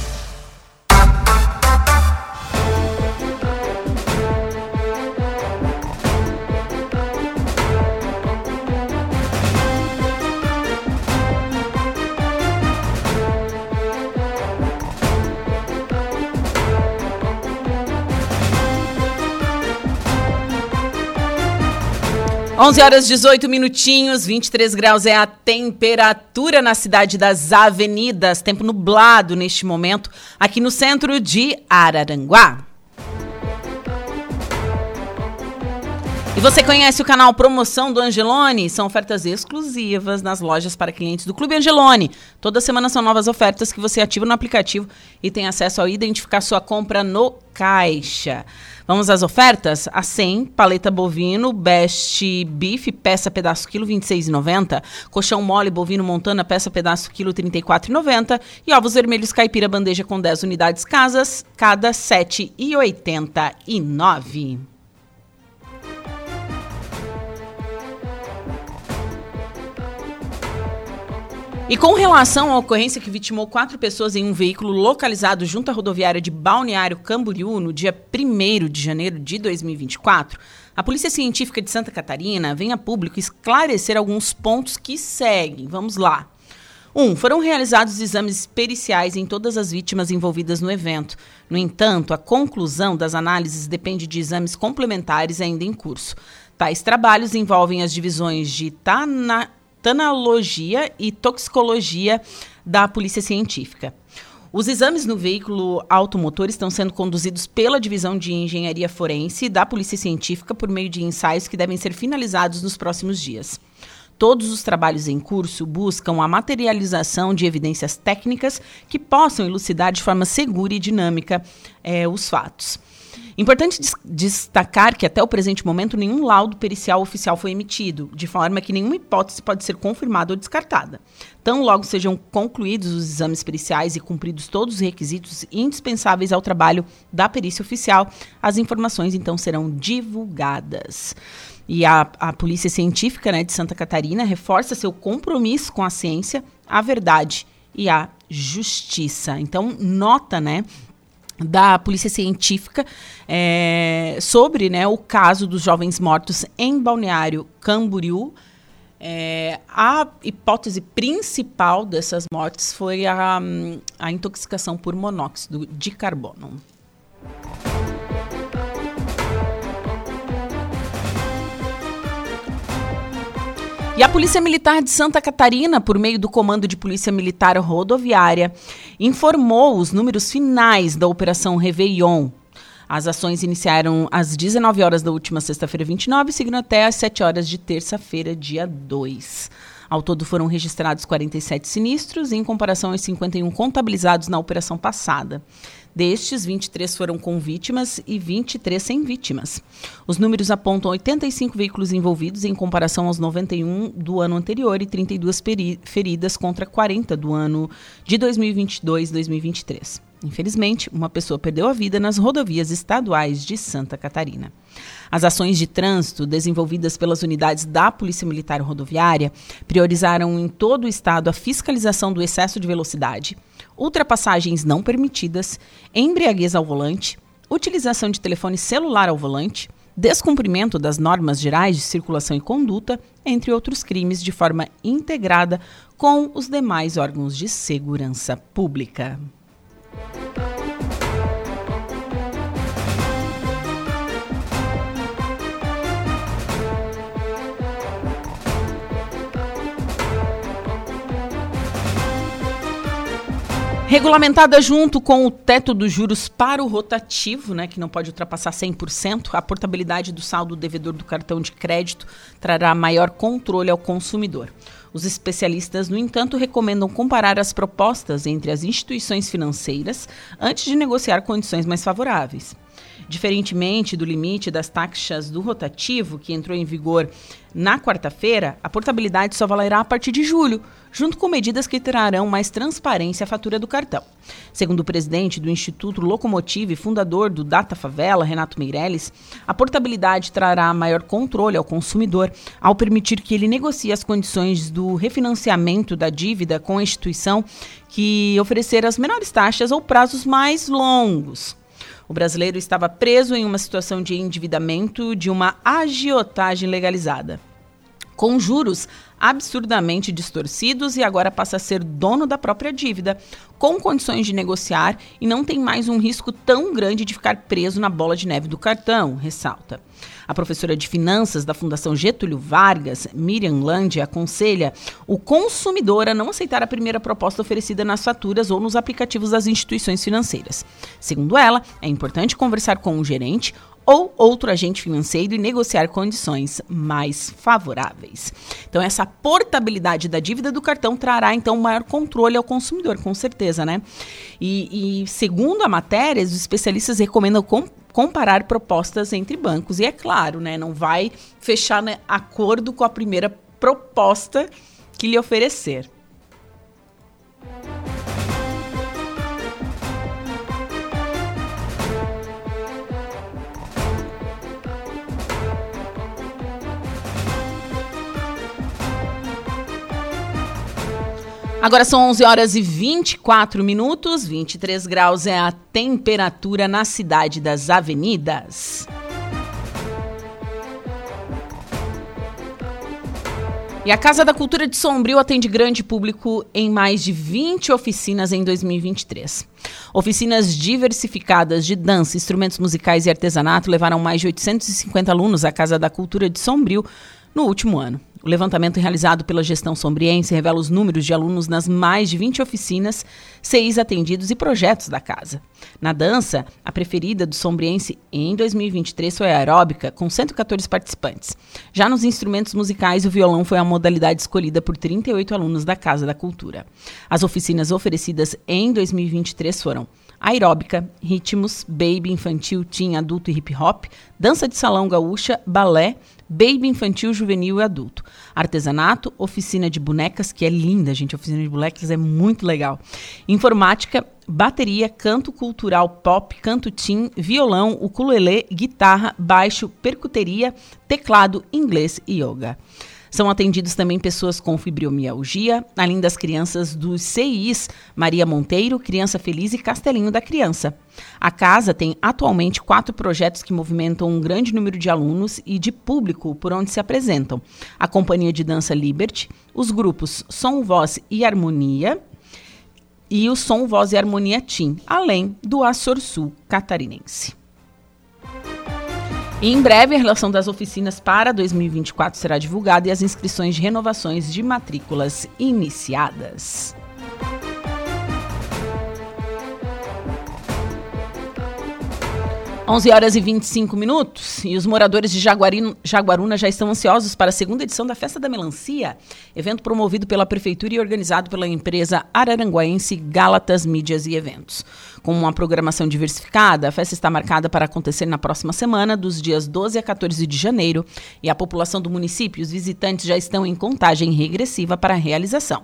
11 horas 18 minutinhos, 23 graus é a temperatura na cidade das avenidas. Tempo nublado neste momento, aqui no centro de Araranguá. E você conhece o canal Promoção do Angelone? São ofertas exclusivas nas lojas para clientes do Clube Angelone. Toda semana são novas ofertas que você ativa no aplicativo e tem acesso a identificar sua compra no caixa. Vamos às ofertas? A 100, paleta bovino, best beef, peça pedaço quilo 26,90. Colchão mole bovino montana, peça pedaço quilo 34,90. E ovos vermelhos caipira bandeja com 10 unidades casas, cada 7,89. E com relação à ocorrência que vitimou quatro pessoas em um veículo localizado junto à rodoviária de Balneário Camboriú no dia 1 de janeiro de 2024, a Polícia Científica de Santa Catarina vem a público esclarecer alguns pontos que seguem. Vamos lá. 1. Um, foram realizados exames periciais em todas as vítimas envolvidas no evento. No entanto, a conclusão das análises depende de exames complementares ainda em curso. Tais trabalhos envolvem as divisões de Tana tanologia e toxicologia da Polícia Científica. Os exames no veículo automotor estão sendo conduzidos pela Divisão de Engenharia Forense da Polícia Científica por meio de ensaios que devem ser finalizados nos próximos dias. Todos os trabalhos em curso buscam a materialização de evidências técnicas que possam elucidar de forma segura e dinâmica eh, os fatos. Importante destacar que até o presente momento nenhum laudo pericial oficial foi emitido, de forma que nenhuma hipótese pode ser confirmada ou descartada. Tão logo sejam concluídos os exames periciais e cumpridos todos os requisitos indispensáveis ao trabalho da perícia oficial, as informações então serão divulgadas. E a, a Polícia Científica né, de Santa Catarina reforça seu compromisso com a ciência, a verdade e a justiça. Então, nota, né? Da Polícia Científica é, sobre né, o caso dos jovens mortos em Balneário Camboriú. É, a hipótese principal dessas mortes foi a, a intoxicação por monóxido de carbono. E a Polícia Militar de Santa Catarina, por meio do Comando de Polícia Militar Rodoviária, informou os números finais da Operação Réveillon. As ações iniciaram às 19 horas da última sexta-feira, 29, seguindo até às 7 horas de terça-feira, dia 2. Ao todo foram registrados 47 sinistros, em comparação aos 51 contabilizados na operação passada. Destes, 23 foram com vítimas e 23 sem vítimas. Os números apontam 85 veículos envolvidos em comparação aos 91 do ano anterior e 32 feridas contra 40 do ano de 2022-2023. Infelizmente, uma pessoa perdeu a vida nas rodovias estaduais de Santa Catarina. As ações de trânsito desenvolvidas pelas unidades da Polícia Militar Rodoviária priorizaram em todo o estado a fiscalização do excesso de velocidade, ultrapassagens não permitidas, embriaguez ao volante, utilização de telefone celular ao volante, descumprimento das normas gerais de circulação e conduta, entre outros crimes, de forma integrada com os demais órgãos de segurança pública. Regulamentada junto com o teto dos juros para o rotativo, né, que não pode ultrapassar 100%, a portabilidade do saldo devedor do cartão de crédito trará maior controle ao consumidor. Os especialistas, no entanto, recomendam comparar as propostas entre as instituições financeiras antes de negociar condições mais favoráveis. Diferentemente do limite das taxas do rotativo, que entrou em vigor na quarta-feira, a portabilidade só valerá a partir de julho, junto com medidas que trarão mais transparência à fatura do cartão. Segundo o presidente do Instituto Locomotive e fundador do Data Favela, Renato Meirelles, a portabilidade trará maior controle ao consumidor ao permitir que ele negocie as condições do refinanciamento da dívida com a instituição que oferecer as menores taxas ou prazos mais longos. O brasileiro estava preso em uma situação de endividamento de uma agiotagem legalizada. Com juros absurdamente distorcidos e agora passa a ser dono da própria dívida, com condições de negociar e não tem mais um risco tão grande de ficar preso na bola de neve do cartão, ressalta. A professora de finanças da Fundação Getúlio Vargas, Miriam Lande, aconselha o consumidor a não aceitar a primeira proposta oferecida nas faturas ou nos aplicativos das instituições financeiras. Segundo ela, é importante conversar com o gerente ou outro agente financeiro e negociar condições mais favoráveis. Então, essa portabilidade da dívida do cartão trará, então, maior controle ao consumidor, com certeza, né? E, e segundo a matéria, os especialistas recomendam comparar propostas entre bancos. E é claro, né, não vai fechar né, acordo com a primeira proposta que lhe oferecer. Agora são 11 horas e 24 minutos, 23 graus é a temperatura na cidade das avenidas. E a Casa da Cultura de Sombrio atende grande público em mais de 20 oficinas em 2023. Oficinas diversificadas de dança, instrumentos musicais e artesanato levaram mais de 850 alunos à Casa da Cultura de Sombrio no último ano. O levantamento realizado pela gestão sombriense revela os números de alunos nas mais de 20 oficinas, seis atendidos e projetos da casa. Na dança, a preferida do sombriense em 2023 foi a aeróbica, com 114 participantes. Já nos instrumentos musicais, o violão foi a modalidade escolhida por 38 alunos da Casa da Cultura. As oficinas oferecidas em 2023 foram aeróbica, ritmos, baby, infantil, teen, adulto e hip hop, dança de salão gaúcha, balé, baby infantil, juvenil e adulto. Artesanato, oficina de bonecas, que é linda, gente. Oficina de bonecas é muito legal. Informática, bateria, canto cultural pop, canto teen, violão, ukulele, guitarra, baixo, percuteria, teclado, inglês e yoga. São atendidos também pessoas com fibromialgia, além das crianças dos CIs Maria Monteiro, Criança Feliz e Castelinho da Criança. A casa tem atualmente quatro projetos que movimentam um grande número de alunos e de público por onde se apresentam: a Companhia de Dança Liberty, os grupos Som, Voz e Harmonia e o Som, Voz e Harmonia Team, além do Açor Sul catarinense. Em breve, a relação das oficinas para 2024 será divulgada e as inscrições de renovações de matrículas iniciadas. 11 horas e 25 minutos e os moradores de Jaguaruna já estão ansiosos para a segunda edição da Festa da Melancia, evento promovido pela Prefeitura e organizado pela empresa araranguaense Galatas Mídias e Eventos. Com uma programação diversificada, a festa está marcada para acontecer na próxima semana, dos dias 12 a 14 de janeiro, e a população do município e os visitantes já estão em contagem regressiva para a realização.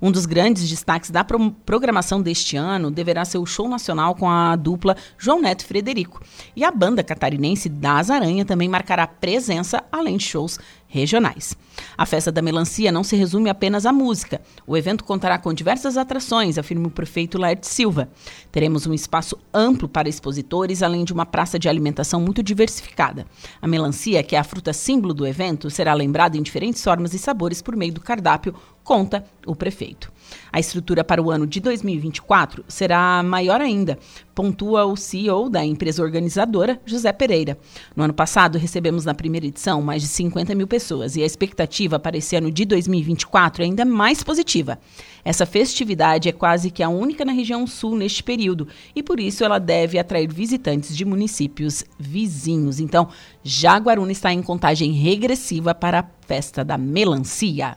Um dos grandes destaques da pro programação deste ano deverá ser o show nacional com a dupla João Neto e Frederico. E a banda catarinense Das Aranha também marcará presença, além de shows regionais. A festa da melancia não se resume apenas à música. O evento contará com diversas atrações, afirma o prefeito Laerte Silva. Teremos um espaço amplo para expositores, além de uma praça de alimentação muito diversificada. A melancia, que é a fruta símbolo do evento, será lembrada em diferentes formas e sabores por meio do cardápio, conta o prefeito. A estrutura para o ano de 2024 será maior ainda, pontua o CEO da empresa organizadora, José Pereira. No ano passado, recebemos na primeira edição mais de 50 mil pessoas e a expectativa para esse ano de 2024 é ainda mais positiva. Essa festividade é quase que a única na região sul neste período e por isso ela deve atrair visitantes de municípios vizinhos. Então, Jaguaruna está em contagem regressiva para a festa da melancia.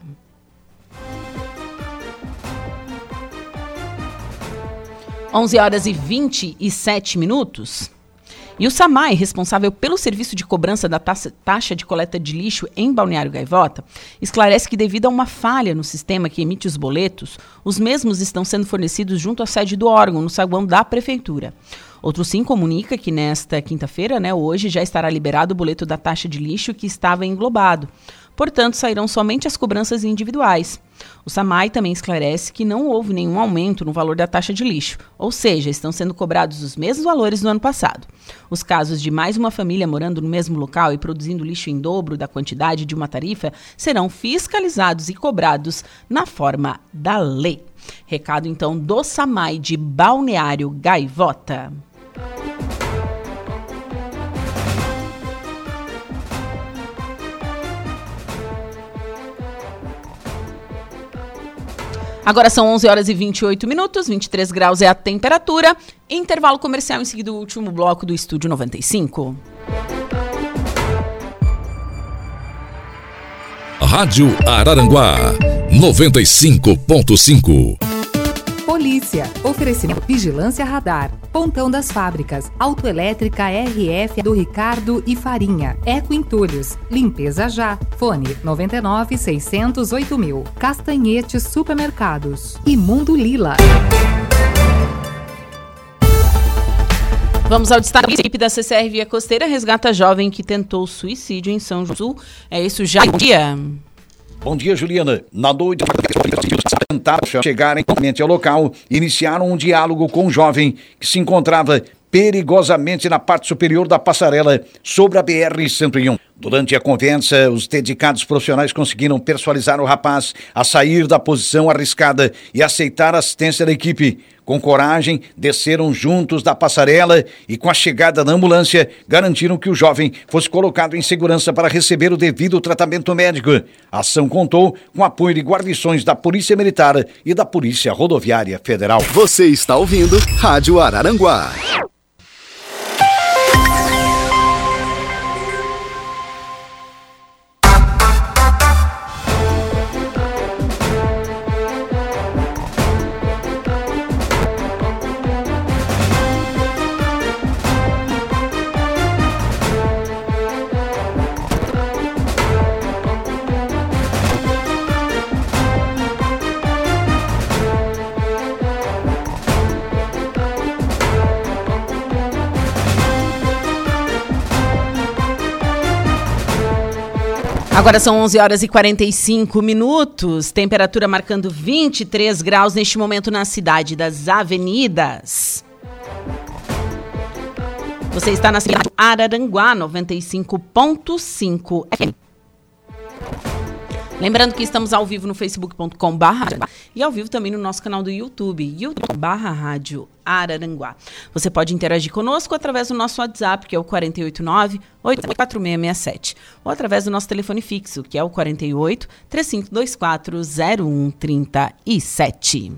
11 horas e 27 minutos. E o SAMAI, responsável pelo serviço de cobrança da taxa de coleta de lixo em Balneário Gaivota, esclarece que devido a uma falha no sistema que emite os boletos, os mesmos estão sendo fornecidos junto à sede do órgão, no saguão da prefeitura. Outro sim comunica que nesta quinta-feira, né, hoje, já estará liberado o boleto da taxa de lixo que estava englobado. Portanto, sairão somente as cobranças individuais. O SAMAI também esclarece que não houve nenhum aumento no valor da taxa de lixo, ou seja, estão sendo cobrados os mesmos valores do ano passado. Os casos de mais uma família morando no mesmo local e produzindo lixo em dobro da quantidade de uma tarifa serão fiscalizados e cobrados na forma da lei. Recado então do SAMAI de Balneário Gaivota. Agora são 11 horas e 28 minutos, 23 graus é a temperatura. Intervalo comercial em seguida o último bloco do Estúdio 95. Rádio Araranguá 95.5 Polícia. Oferecimento Vigilância Radar. Pontão das Fábricas. Autoelétrica RF do Ricardo e Farinha. Eco Entulhos. Limpeza já. Fone 99 608 mil. Castanhetes Supermercados. E Mundo Lila. Vamos ao destaque. A equipe da CCR Via Costeira resgata jovem que tentou suicídio em São João É isso já. Bom dia. Bom dia, Juliana. Na noite, tentaram chegarem ao local, iniciaram um diálogo com um jovem que se encontrava perigosamente na parte superior da passarela sobre a BR-101. Durante a conversa, os dedicados profissionais conseguiram persuadir o rapaz a sair da posição arriscada e aceitar a assistência da equipe. Com coragem, desceram juntos da passarela e, com a chegada da ambulância, garantiram que o jovem fosse colocado em segurança para receber o devido tratamento médico. A ação contou com apoio de guarnições da Polícia Militar e da Polícia Rodoviária Federal. Você está ouvindo Rádio Araranguá. Agora são 11 horas e 45 minutos, temperatura marcando 23 graus neste momento na cidade das avenidas. Você está na cidade Araranguá 95.5 FM. Lembrando que estamos ao vivo no facebook.com barra e ao vivo também no nosso canal do YouTube, youtube barra rádio Araranguá. Você pode interagir conosco através do nosso WhatsApp, que é o 489 84667, ou através do nosso telefone fixo, que é o 48 3524 0137.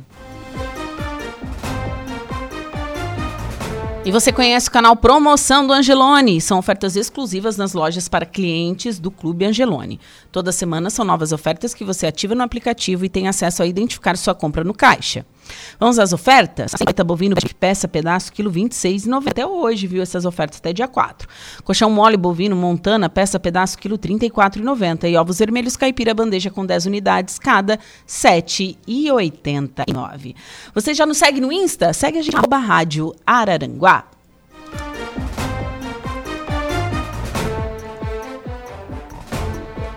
E você conhece o canal Promoção do Angelone? São ofertas exclusivas nas lojas para clientes do Clube Angelone. Toda semana são novas ofertas que você ativa no aplicativo e tem acesso a identificar sua compra no caixa. Vamos às ofertas? Cinquenta bovino peça pedaço quilo 26,90 até hoje, viu essas ofertas até dia 4. Colchão mole bovino Montana peça pedaço quilo 34,90 e ovos vermelhos caipira bandeja com 10 unidades cada 7,89. Você já nos segue no Insta? Segue a gente arroba rádio Araranguá.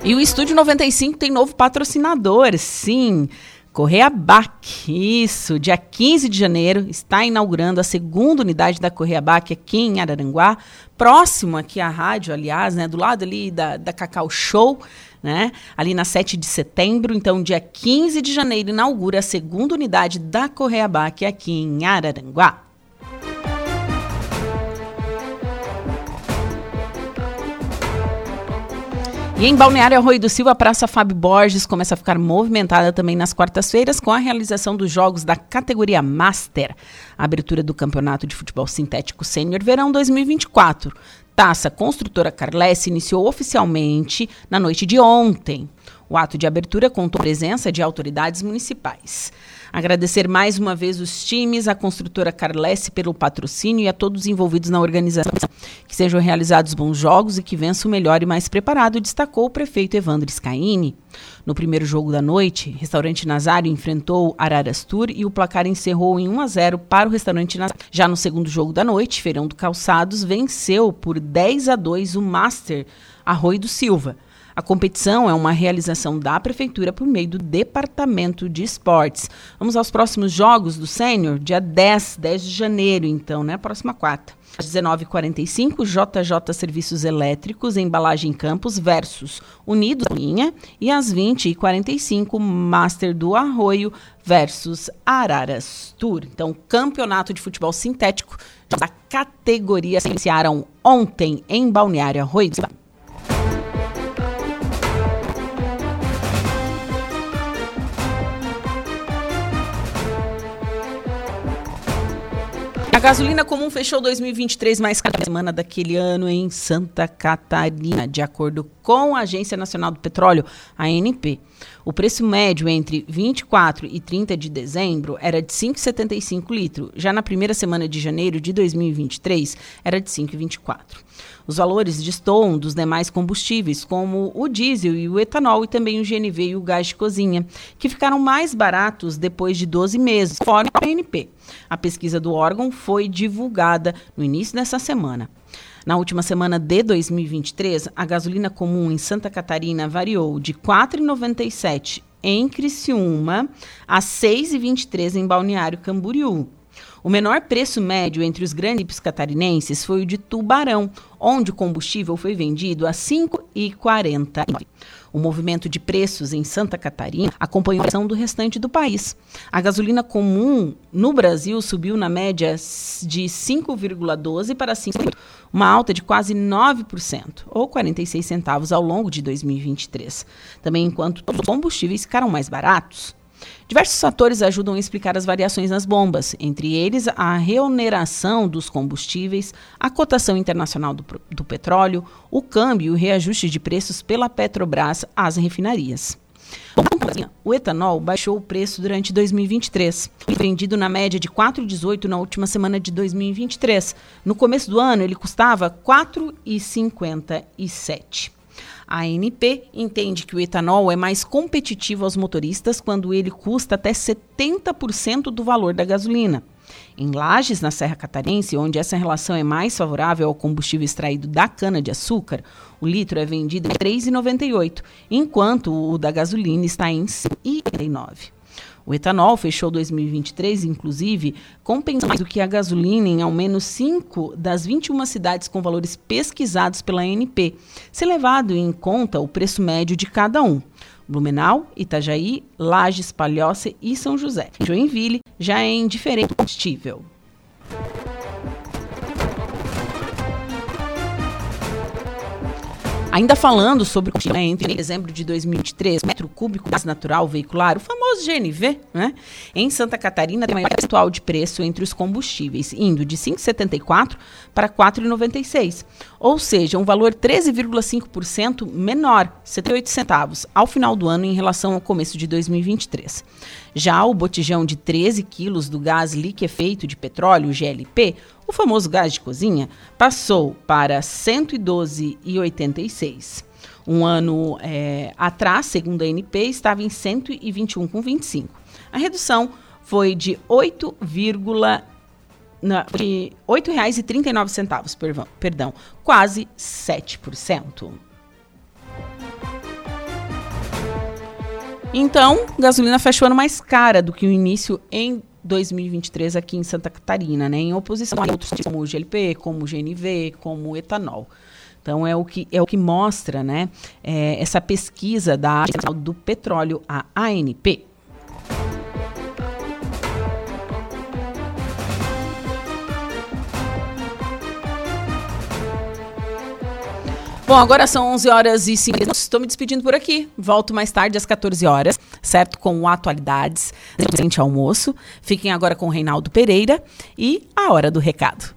E o Estúdio 95 tem novo patrocinador, sim. Correia BAC, isso, dia 15 de janeiro, está inaugurando a segunda unidade da Correia BAC aqui em Araranguá, próximo aqui à rádio, aliás, né, do lado ali da, da Cacau Show, né, ali na 7 de setembro. Então, dia 15 de janeiro, inaugura a segunda unidade da Correia BAC aqui em Araranguá. E em Balneário Arroio do Silva, a Praça Fábio Borges começa a ficar movimentada também nas quartas-feiras com a realização dos jogos da categoria Master, a abertura do Campeonato de Futebol Sintético Sênior Verão 2024. Taça Construtora Carles iniciou oficialmente na noite de ontem. O ato de abertura contou a presença de autoridades municipais. Agradecer mais uma vez os times, a construtora Carlesse pelo patrocínio e a todos envolvidos na organização. Que sejam realizados bons jogos e que vença o melhor e mais preparado, destacou o prefeito Evandro Scaini. No primeiro jogo da noite, restaurante Nazário enfrentou Araras Tour e o placar encerrou em 1 a 0 para o restaurante Nazário. Já no segundo jogo da noite, Feirão do Calçados venceu por 10 a 2 o Master Arroio do Silva. A competição é uma realização da Prefeitura por meio do Departamento de Esportes. Vamos aos próximos jogos do Sênior, dia 10, 10 de janeiro, então, né? Próxima quarta. Às 19h45, JJ Serviços Elétricos, Embalagem Campos versus Unidos Linha. E às 20h45, Master do Arroio versus Araras Tour. Então, campeonato de futebol sintético da categoria se iniciaram ontem em Balneário Arroio. Gasolina comum fechou 2023 mais cada semana daquele ano em Santa Catarina, de acordo com a Agência Nacional do Petróleo, ANP. O preço médio entre 24 e 30 de dezembro era de 5,75 litro. Já na primeira semana de janeiro de 2023 era de 5,24. Os valores destoam dos demais combustíveis, como o diesel e o etanol, e também o GNV e o gás de cozinha, que ficaram mais baratos depois de 12 meses, fora a ANP. A pesquisa do órgão foi divulgada no início dessa semana. Na última semana de 2023, a gasolina comum em Santa Catarina variou de R$ 4,97 em Criciúma a R$ 6,23 em Balneário Camboriú. O menor preço médio entre os grandes catarinenses foi o de Tubarão, onde o combustível foi vendido a R$ 5,49. O movimento de preços em Santa Catarina acompanhou a ação do restante do país. A gasolina comum no Brasil subiu na média de 5,12 para 5, uma alta de quase 9%, ou 46 centavos ao longo de 2023. Também enquanto os combustíveis ficaram mais baratos. Diversos fatores ajudam a explicar as variações nas bombas, entre eles a reoneração dos combustíveis, a cotação internacional do, do petróleo, o câmbio e o reajuste de preços pela Petrobras às refinarias. O etanol baixou o preço durante 2023, vendido na média de 4,18 na última semana de 2023. No começo do ano, ele custava 4,57. A ANP entende que o etanol é mais competitivo aos motoristas quando ele custa até 70% do valor da gasolina. Em Lages, na Serra Catarense, onde essa relação é mais favorável ao combustível extraído da cana-de-açúcar, o litro é vendido em R$ 3,98, enquanto o da gasolina está em R$ 5,89. O etanol fechou 2023, inclusive, compensando mais do que a gasolina em ao menos 5 das 21 cidades com valores pesquisados pela ANP, se levado em conta o preço médio de cada um. Blumenau, Itajaí, Lages, Palhoça e São José. Joinville já é indiferente combustível. Ainda falando sobre o né, entre dezembro de 2023, metro cúbico gás natural veicular, o famoso GNV, né? Em Santa Catarina tem maior percentual de preço entre os combustíveis, indo de 5,74 para 4,96, ou seja, um valor 13,5% menor, 78 centavos, ao final do ano em relação ao começo de 2023. Já o botijão de 13 quilos do gás liquefeito de petróleo, GLP, o famoso gás de cozinha, passou para R$ 112,86. Um ano é, atrás, segundo a ANP, estava em 121,25. A redução foi de 8, de R$ 8,39, perdão, perdão, quase 7%. Então, gasolina fecha o ano mais cara do que o início em 2023 aqui em Santa Catarina, né? Em oposição a outros como o GLP, como o GNV, como o etanol. Então é o que é o que mostra, né? É, essa pesquisa da do petróleo, a ANP. Bom, agora são 11 horas e 5 minutos. Estou me despedindo por aqui. Volto mais tarde às 14 horas, certo? Com atualidades, presente almoço. Fiquem agora com o Reinaldo Pereira e a hora do recado.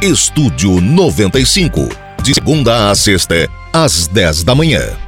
Estúdio 95, de segunda a sexta, às 10 da manhã.